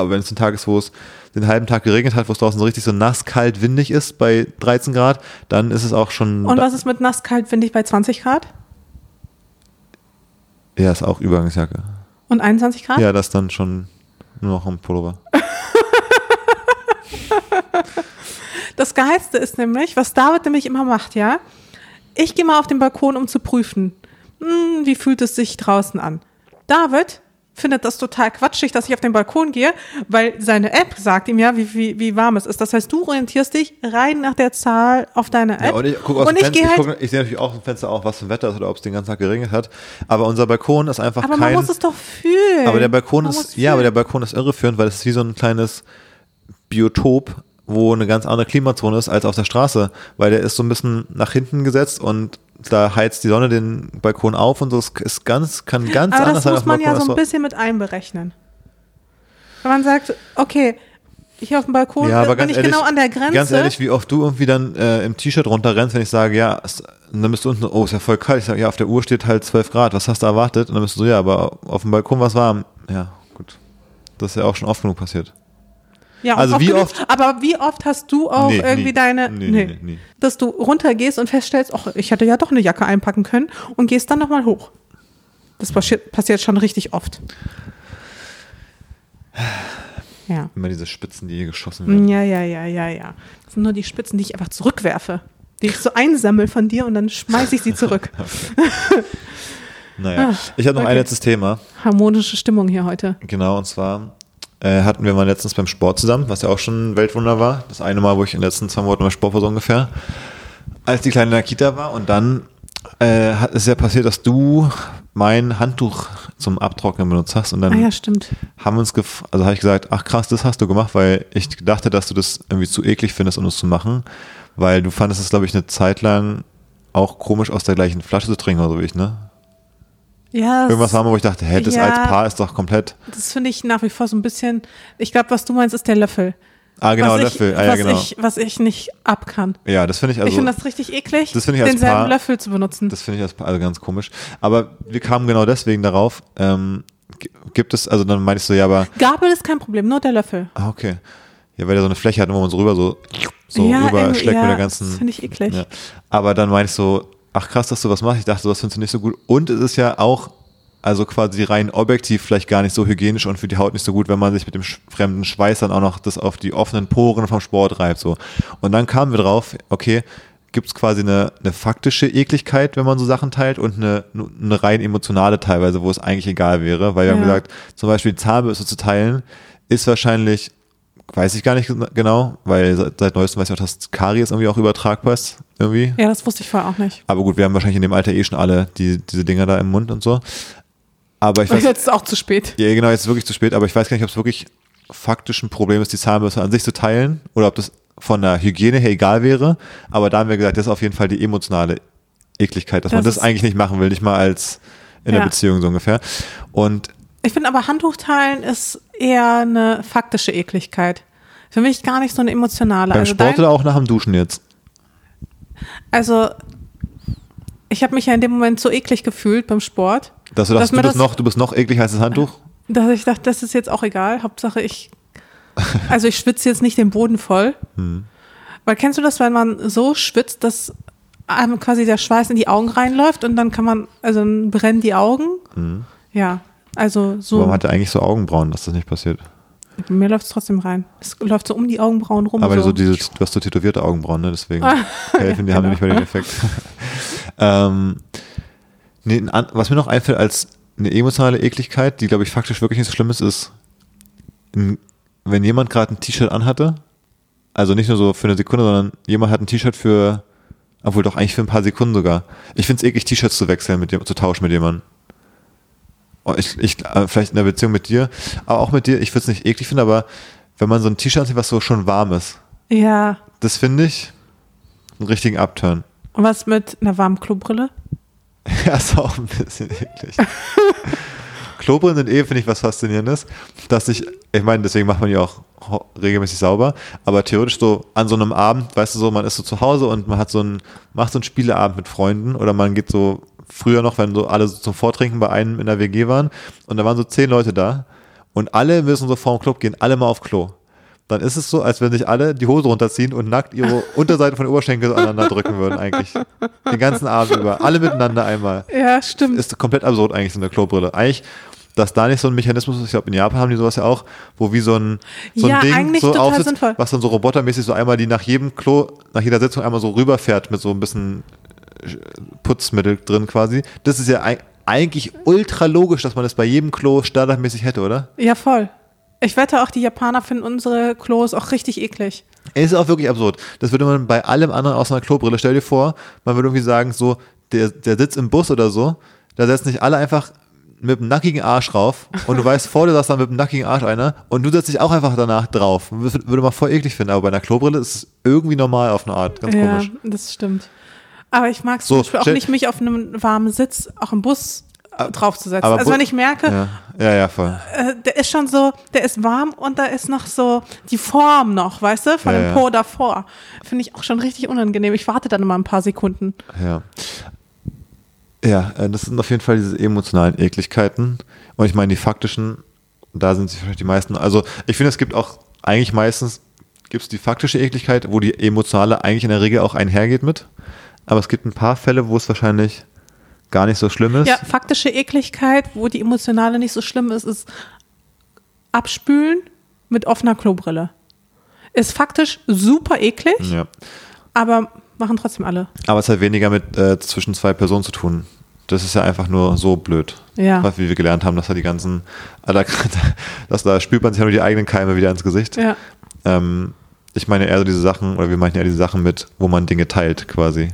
Aber wenn es ein Tag ist, wo es den halben Tag geregnet hat, wo es draußen so richtig so nass, kalt, windig ist bei 13 Grad, dann ist es auch schon. und was ist mit nass, kalt, windig bei 20 Grad? ja, ist auch Übergangsjacke. Und 21 Grad? Ja, das ist dann schon nur noch ein Pullover. *laughs* Das Geilste ist nämlich, was David nämlich immer macht, ja. Ich gehe mal auf den Balkon, um zu prüfen, hm, wie fühlt es sich draußen an. David findet das total quatschig, dass ich auf den Balkon gehe, weil seine App sagt ihm ja, wie, wie, wie warm es ist. Das heißt, du orientierst dich rein nach der Zahl auf deiner App. Ja, und ich gucke aus und dem ich Fenster, ich, halt, guck, ich sehe natürlich auch im Fenster auch, was für ein Wetter ist oder ob es den ganzen Tag geregnet hat. Aber unser Balkon ist einfach aber man kein. muss es doch fühlen. aber der Balkon Man ist, ja, aber der. Balkon ist irreführend, weil es ist wie so ein kleines Biotop, wo eine ganz andere Klimazone ist als auf der Straße, weil der ist so ein bisschen nach hinten gesetzt und da heizt die Sonne den Balkon auf und so. Es ist ganz, kann ganz Aber anders das sein muss auf dem man ja so ein als bisschen mit einberechnen. Wenn man sagt, okay, hier auf dem Balkon Ja, aber bin ganz ich ehrlich, genau an der Grenze. Ganz ehrlich, wie oft du irgendwie dann äh, im T-Shirt runterrennst, wenn ich sage, ja, es, dann bist du unten, oh, ist ja voll kalt. Ich sage, ja, auf der Uhr steht halt 12 Grad. Was hast du erwartet? Und dann bist du so, ja, aber auf dem Balkon war es warm. Ja, gut. Das ist ja auch schon oft genug passiert. Ja, Also wie genug. oft- Aber wie oft hast du auch Nee, irgendwie nie. deine, Nee, nee, nee, nee. dass du runtergehst und feststellst, ach, ich hätte ja doch eine Jacke einpacken können und gehst dann nochmal hoch. Das passiert, passiert schon richtig oft. Ja. Immer diese Spitzen, die hier geschossen werden. Ja, ja, ja, ja, ja. Das sind nur die Spitzen, die ich einfach zurückwerfe. Die ich so einsammel von dir und dann schmeiße ich sie zurück. *laughs* *laughs* Naja, ich habe noch ein okay. letztes Thema. Harmonische Stimmung hier heute. Genau, und zwar äh, hatten wir mal letztens beim Sport zusammen, was ja auch schon ein Weltwunder war. Das eine Mal, wo ich in den letzten zwei Monaten beim Sport war, so ungefähr. Als die Kleine in der Kita war und dann äh, hat es ja passiert, dass du mein Handtuch zum Abtrocknen benutzt hast und dann Ah ja, stimmt. haben wir uns gef also habe ich gesagt, ach krass, das hast du gemacht, weil ich dachte, dass du das irgendwie zu eklig findest, um es zu machen, weil du fandest es, glaube ich, eine Zeit lang auch komisch aus der gleichen Flasche zu trinken oder so wie ich, ne? Ja, Irgendwas war mal, wo ich dachte, hä, das Ja. als Paar ist doch komplett. Das finde ich nach wie vor so ein bisschen. Ich glaube, was du meinst, ist der Löffel. Ah, genau, was Löffel. Ich, ah, ja, was, genau. ich, was ich nicht ab kann. ja, das finde ich also. ich finde das richtig eklig, das ich als denselben Paar- Löffel zu benutzen. Das finde ich als- also ganz komisch. Aber wir kamen genau deswegen darauf. Ähm, gibt es, also dann meinte ich so, ja, aber, Gabel ist kein Problem, nur der Löffel. ah, okay. Ja, weil der so eine Fläche hat, wo man so rüber so, so ja, rüber schlägt ja, mit der ganzen. Das finde ich eklig. Ja. Aber dann meinte ich so, ach krass, dass du was machst. Ich dachte, das findest du nicht so gut. Und es ist ja auch, also quasi rein objektiv vielleicht gar nicht so hygienisch und für die Haut nicht so gut, wenn man sich mit dem fremden Schweiß dann auch noch das auf die offenen Poren vom Sport reibt. So. Und dann kamen wir drauf, okay, gibt es quasi eine, eine faktische Ekligkeit, wenn man so Sachen teilt und eine, eine rein emotionale teilweise, wo es eigentlich egal wäre. Weil wir haben Ja. gesagt, zum Beispiel die Zahnbürste zu teilen, ist wahrscheinlich Weiß ich gar nicht genau, weil seit, seit neuestem weiß ich auch, dass Karies irgendwie auch übertragbar ist. Irgendwie. Ja, das wusste ich vorher auch nicht. Aber gut, wir haben wahrscheinlich in dem Alter eh schon alle die, diese Dinger da im Mund und so. Aber ich weiß, Jetzt ist es auch zu spät. ja, genau, jetzt ist wirklich zu spät, aber ich weiß gar nicht, ob es wirklich faktisch ein Problem ist, die Zahnbürste an sich zu teilen oder ob das von der Hygiene her egal wäre. Aber da haben wir gesagt, das ist auf jeden Fall die emotionale Ekligkeit, dass man Das das ist- eigentlich nicht machen will, nicht mal als in Ja. der Beziehung so ungefähr. Und Ich finde aber Handtuchteilen ist eher eine faktische Ekligkeit. Für mich gar nicht so eine emotionale. beim also Sport oder auch nach dem Duschen jetzt? Also, ich habe mich ja in dem Moment so eklig gefühlt beim Sport, Dass du dachtest, mir du bist, das- noch, du bist noch ekliger als das Handtuch? dass ich dachte, das ist jetzt auch egal. Hauptsache ich, *laughs* also ich schwitze jetzt nicht den Boden voll. Hm. Weil kennst du das, wenn man so schwitzt, dass einem quasi der Schweiß in die Augen reinläuft und dann kann man, also dann brennen die Augen? Hm. Ja, Also so, Warum hat er eigentlich so Augenbrauen, dass das nicht passiert? Mir läuft es trotzdem rein. Es läuft so um die Augenbrauen rum. Aber so. so diese, du hast so tätowierte Augenbrauen, ne? Deswegen *laughs* Ah, helfen, die haben genau. nicht mehr den Effekt. *laughs* ähm, nee, was mir noch einfällt als eine emotionale Ekligkeit, die glaube ich faktisch wirklich nicht so schlimm ist, ist, wenn jemand gerade ein T-Shirt anhatte, also nicht nur so für eine Sekunde, sondern jemand hat ein T-Shirt für, obwohl doch eigentlich für ein paar Sekunden sogar. Ich finde es eklig, T-Shirts zu wechseln, mit dem, zu tauschen mit jemandem. Oh, ich, ich, äh, vielleicht in der Beziehung mit dir, aber auch mit dir, ich würde es nicht eklig finden, aber wenn man so ein T-Shirt anzieht, was so schon warm ist, Ja. das finde ich einen richtigen Upturn. Und was mit einer warmen Klobrille? *laughs* Ja, ist auch ein bisschen eklig. *laughs* Klobrillen sind eh, finde ich, was Faszinierendes. Dass ich, ich meine, deswegen macht man die auch regelmäßig sauber, aber theoretisch so an so einem Abend, weißt du so, man ist so zu Hause und man hat so einen, macht so einen Spieleabend mit Freunden oder man geht so früher noch, wenn so alle so zum Vortrinken bei einem in der WG waren und da waren so zehn Leute da und alle müssen so vorm Club gehen, alle mal auf Klo. Dann ist es so, als wenn sich alle die Hose runterziehen und nackt ihre *laughs* Unterseite von den Oberschenkel aneinander drücken würden, eigentlich. Den ganzen Abend über. Alle miteinander einmal Ja, stimmt. ist komplett absurd eigentlich so eine Klobrille. Eigentlich, dass da nicht so ein Mechanismus ist, ich glaube in Japan haben die sowas ja auch, wo wie so ein, so ein Ja, Ding so aufsitzt, sinnvoll. was dann so robotermäßig so einmal die nach jedem Klo, nach jeder Sitzung einmal so rüberfährt mit so ein bisschen Putzmittel drin quasi. Das ist ja eig- eigentlich ultra logisch, dass man das bei jedem Klo standardmäßig hätte, oder? Ja, voll. Ich wette auch, die Japaner finden unsere Klos auch richtig eklig. Es ist auch wirklich absurd. Das würde man bei allem anderen außer einer Klobrille, stell dir vor, man würde irgendwie sagen, so, der, der Sitz im Bus oder so, da setzen sich alle einfach mit dem nackigen Arsch rauf und du weißt, vor dir saß dann mit dem nackigen Arsch einer und du setzt dich auch einfach danach drauf. Wür- Würde man voll eklig finden, aber bei einer Klobrille ist es irgendwie normal auf eine Art. Ganz ja, komisch. das stimmt. Aber ich mag es So, auch nicht, mich auf einem warmen Sitz auch im Bus äh, draufzusetzen. aber Also wenn ich merke, Ja, ja, ja voll. äh, der ist schon so, der ist warm und da ist noch so die Form noch, weißt du, von Ja, dem ja. Po davor. Finde ich auch schon richtig unangenehm. Ich warte dann immer ein paar Sekunden. Ja. Ja, äh, das sind auf jeden Fall diese emotionalen Ekligkeiten. Und ich meine, die faktischen, da sind sie vielleicht die meisten. Also ich finde, es gibt auch eigentlich meistens gibt es die faktische Ekligkeit, wo die emotionale eigentlich in der Regel auch einhergeht mit. Aber es gibt ein paar Fälle, wo es wahrscheinlich gar nicht so schlimm ist. Ja, faktische Ekligkeit, wo die emotionale nicht so schlimm ist, ist Abspülen mit offener Klobrille. Ist faktisch super eklig, Ja. aber machen trotzdem alle. Aber es hat weniger mit äh, zwischen zwei Personen zu tun. Das ist ja einfach nur so blöd. Ja. Wie wir gelernt haben, dass da die ganzen, da, *laughs* dass da spült man sich ja nur die eigenen Keime wieder ins Gesicht. Ja. Ähm, ich meine eher so diese Sachen, oder wir meinen eher diese Sachen mit, wo man Dinge teilt quasi.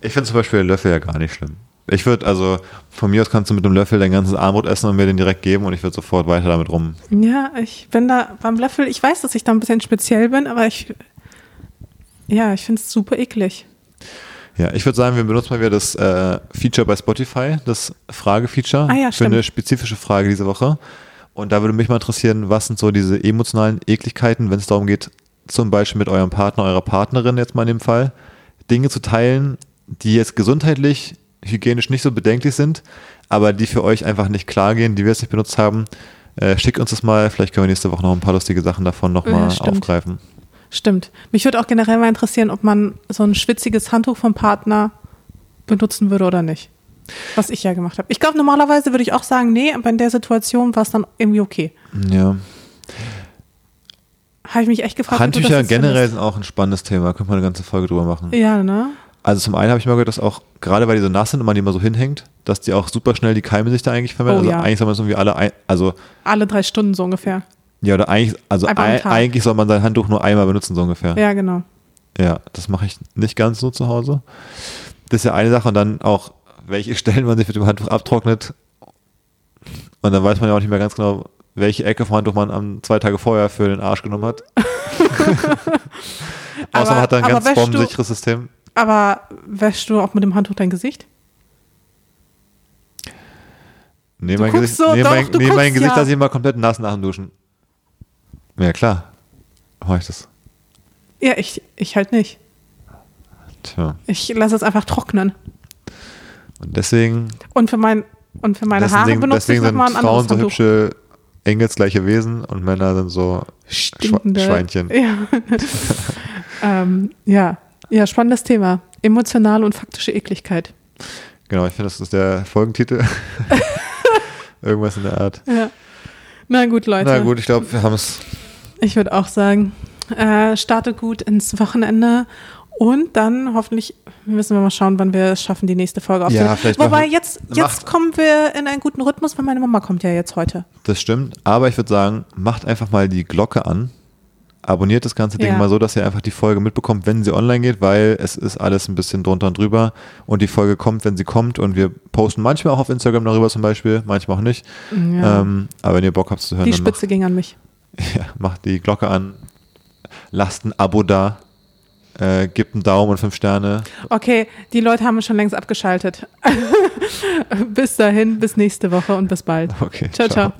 Ich finde zum Beispiel Löffel ja gar nicht schlimm. Ich würde, also von mir aus kannst du mit einem Löffel dein ganzes Armbrot essen und mir den direkt geben und ich würde sofort weiter damit rum. Ja, ich bin da beim Löffel, ich weiß, dass ich da ein bisschen speziell bin, aber ich, ja, ich finde es super eklig. Ja, ich würde sagen, wir benutzen mal wieder das äh, Feature bei Spotify, das Frage-Feature Ah ja, für eine spezifische Frage diese Woche. Und da würde mich mal interessieren, was sind so diese emotionalen Ekligkeiten, wenn es darum geht, zum Beispiel mit eurem Partner, eurer Partnerin jetzt mal in dem Fall, Dinge zu teilen, die jetzt gesundheitlich, hygienisch nicht so bedenklich sind, aber die für euch einfach nicht klar gehen, die wir jetzt nicht benutzt haben. Äh, schickt uns das mal, vielleicht können wir nächste Woche noch ein paar lustige Sachen davon nochmal Ja, aufgreifen. Stimmt. Mich würde auch generell mal interessieren, ob man so ein schwitziges Handtuch vom Partner benutzen würde oder nicht. Was ich ja gemacht habe. Ich glaube, normalerweise würde ich auch sagen, nee, aber in der Situation war es dann irgendwie okay. Ja. Habe ich mich echt gefragt. Handtücher generell sind auch ein spannendes Thema, könnte man eine ganze Folge drüber machen. Ja, ne? Also zum einen habe ich mal gehört, dass auch, gerade weil die so nass sind und man die immer so hinhängt, dass die auch super schnell die Keime sich da eigentlich vermehren. Oh, also ja. eigentlich soll man es irgendwie alle, ein, also Alle drei Stunden so ungefähr. ja oder eigentlich, also Einmal am ei- Tag. eigentlich soll man sein Handtuch nur einmal benutzen so ungefähr. Ja, genau. Ja, das mache ich nicht ganz so zu Hause. Das ist ja eine Sache und dann auch, welche Stellen man sich mit dem Handtuch abtrocknet. Und dann weiß man ja auch nicht mehr ganz genau, welche Ecke vom Handtuch man am zwei Tage vorher für den Arsch genommen hat. *laughs* Außer man hat dann ein ganz bombensicheres System. Aber wäschst du auch mit dem Handtuch dein Gesicht? Nee, mein Gesicht, so, nee, doch, mein, nee, mein Gesicht ja. lasse ich immer komplett nass nach dem Duschen. Ja, klar. Mach ich das. Ja, ich, ich halt nicht. Tja. Ich lasse es einfach trocknen. Und deswegen, Und für, mein, und für meine Haare deswegen, benutze ich deswegen sind nochmal ein Frauen anderes so Handtuch. hübsche, engelsgleiche Wesen und Männer sind so Stinkende- Schweinchen. Ja. *laughs* ähm, ja. ja, spannendes Thema. Emotionale und faktische Ekligkeit. Genau, ich finde, das ist der Folgentitel. *laughs* Irgendwas in der Art. Ja. Na gut, Leute. Na gut, ich glaube, wir haben es. Ich würde auch sagen, äh, startet gut ins Wochenende und dann hoffentlich müssen wir mal schauen, wann wir es schaffen, die nächste Folge aufzunehmen. Ja, vielleicht Wobei jetzt, jetzt kommen wir in einen guten Rhythmus, weil meine Mama kommt ja jetzt heute. Das stimmt, aber ich würde sagen, macht einfach mal die Glocke an. Abonniert das ganze Ding Ja. mal so, dass ihr einfach die Folge mitbekommt, wenn sie online geht, weil es ist alles ein bisschen drunter und drüber und die Folge kommt, wenn sie kommt und wir posten manchmal auch auf Instagram darüber zum Beispiel, manchmal auch nicht. Ja. Ähm, aber wenn ihr Bock habt zu hören, die dann macht, Spitze ging an mich. *laughs* ja, macht die Glocke an, lasst ein Abo da, äh, gebt einen Daumen und fünf Sterne. Okay, die Leute haben schon längst abgeschaltet. *laughs* bis dahin, bis nächste Woche und bis bald. Okay, ciao. ciao.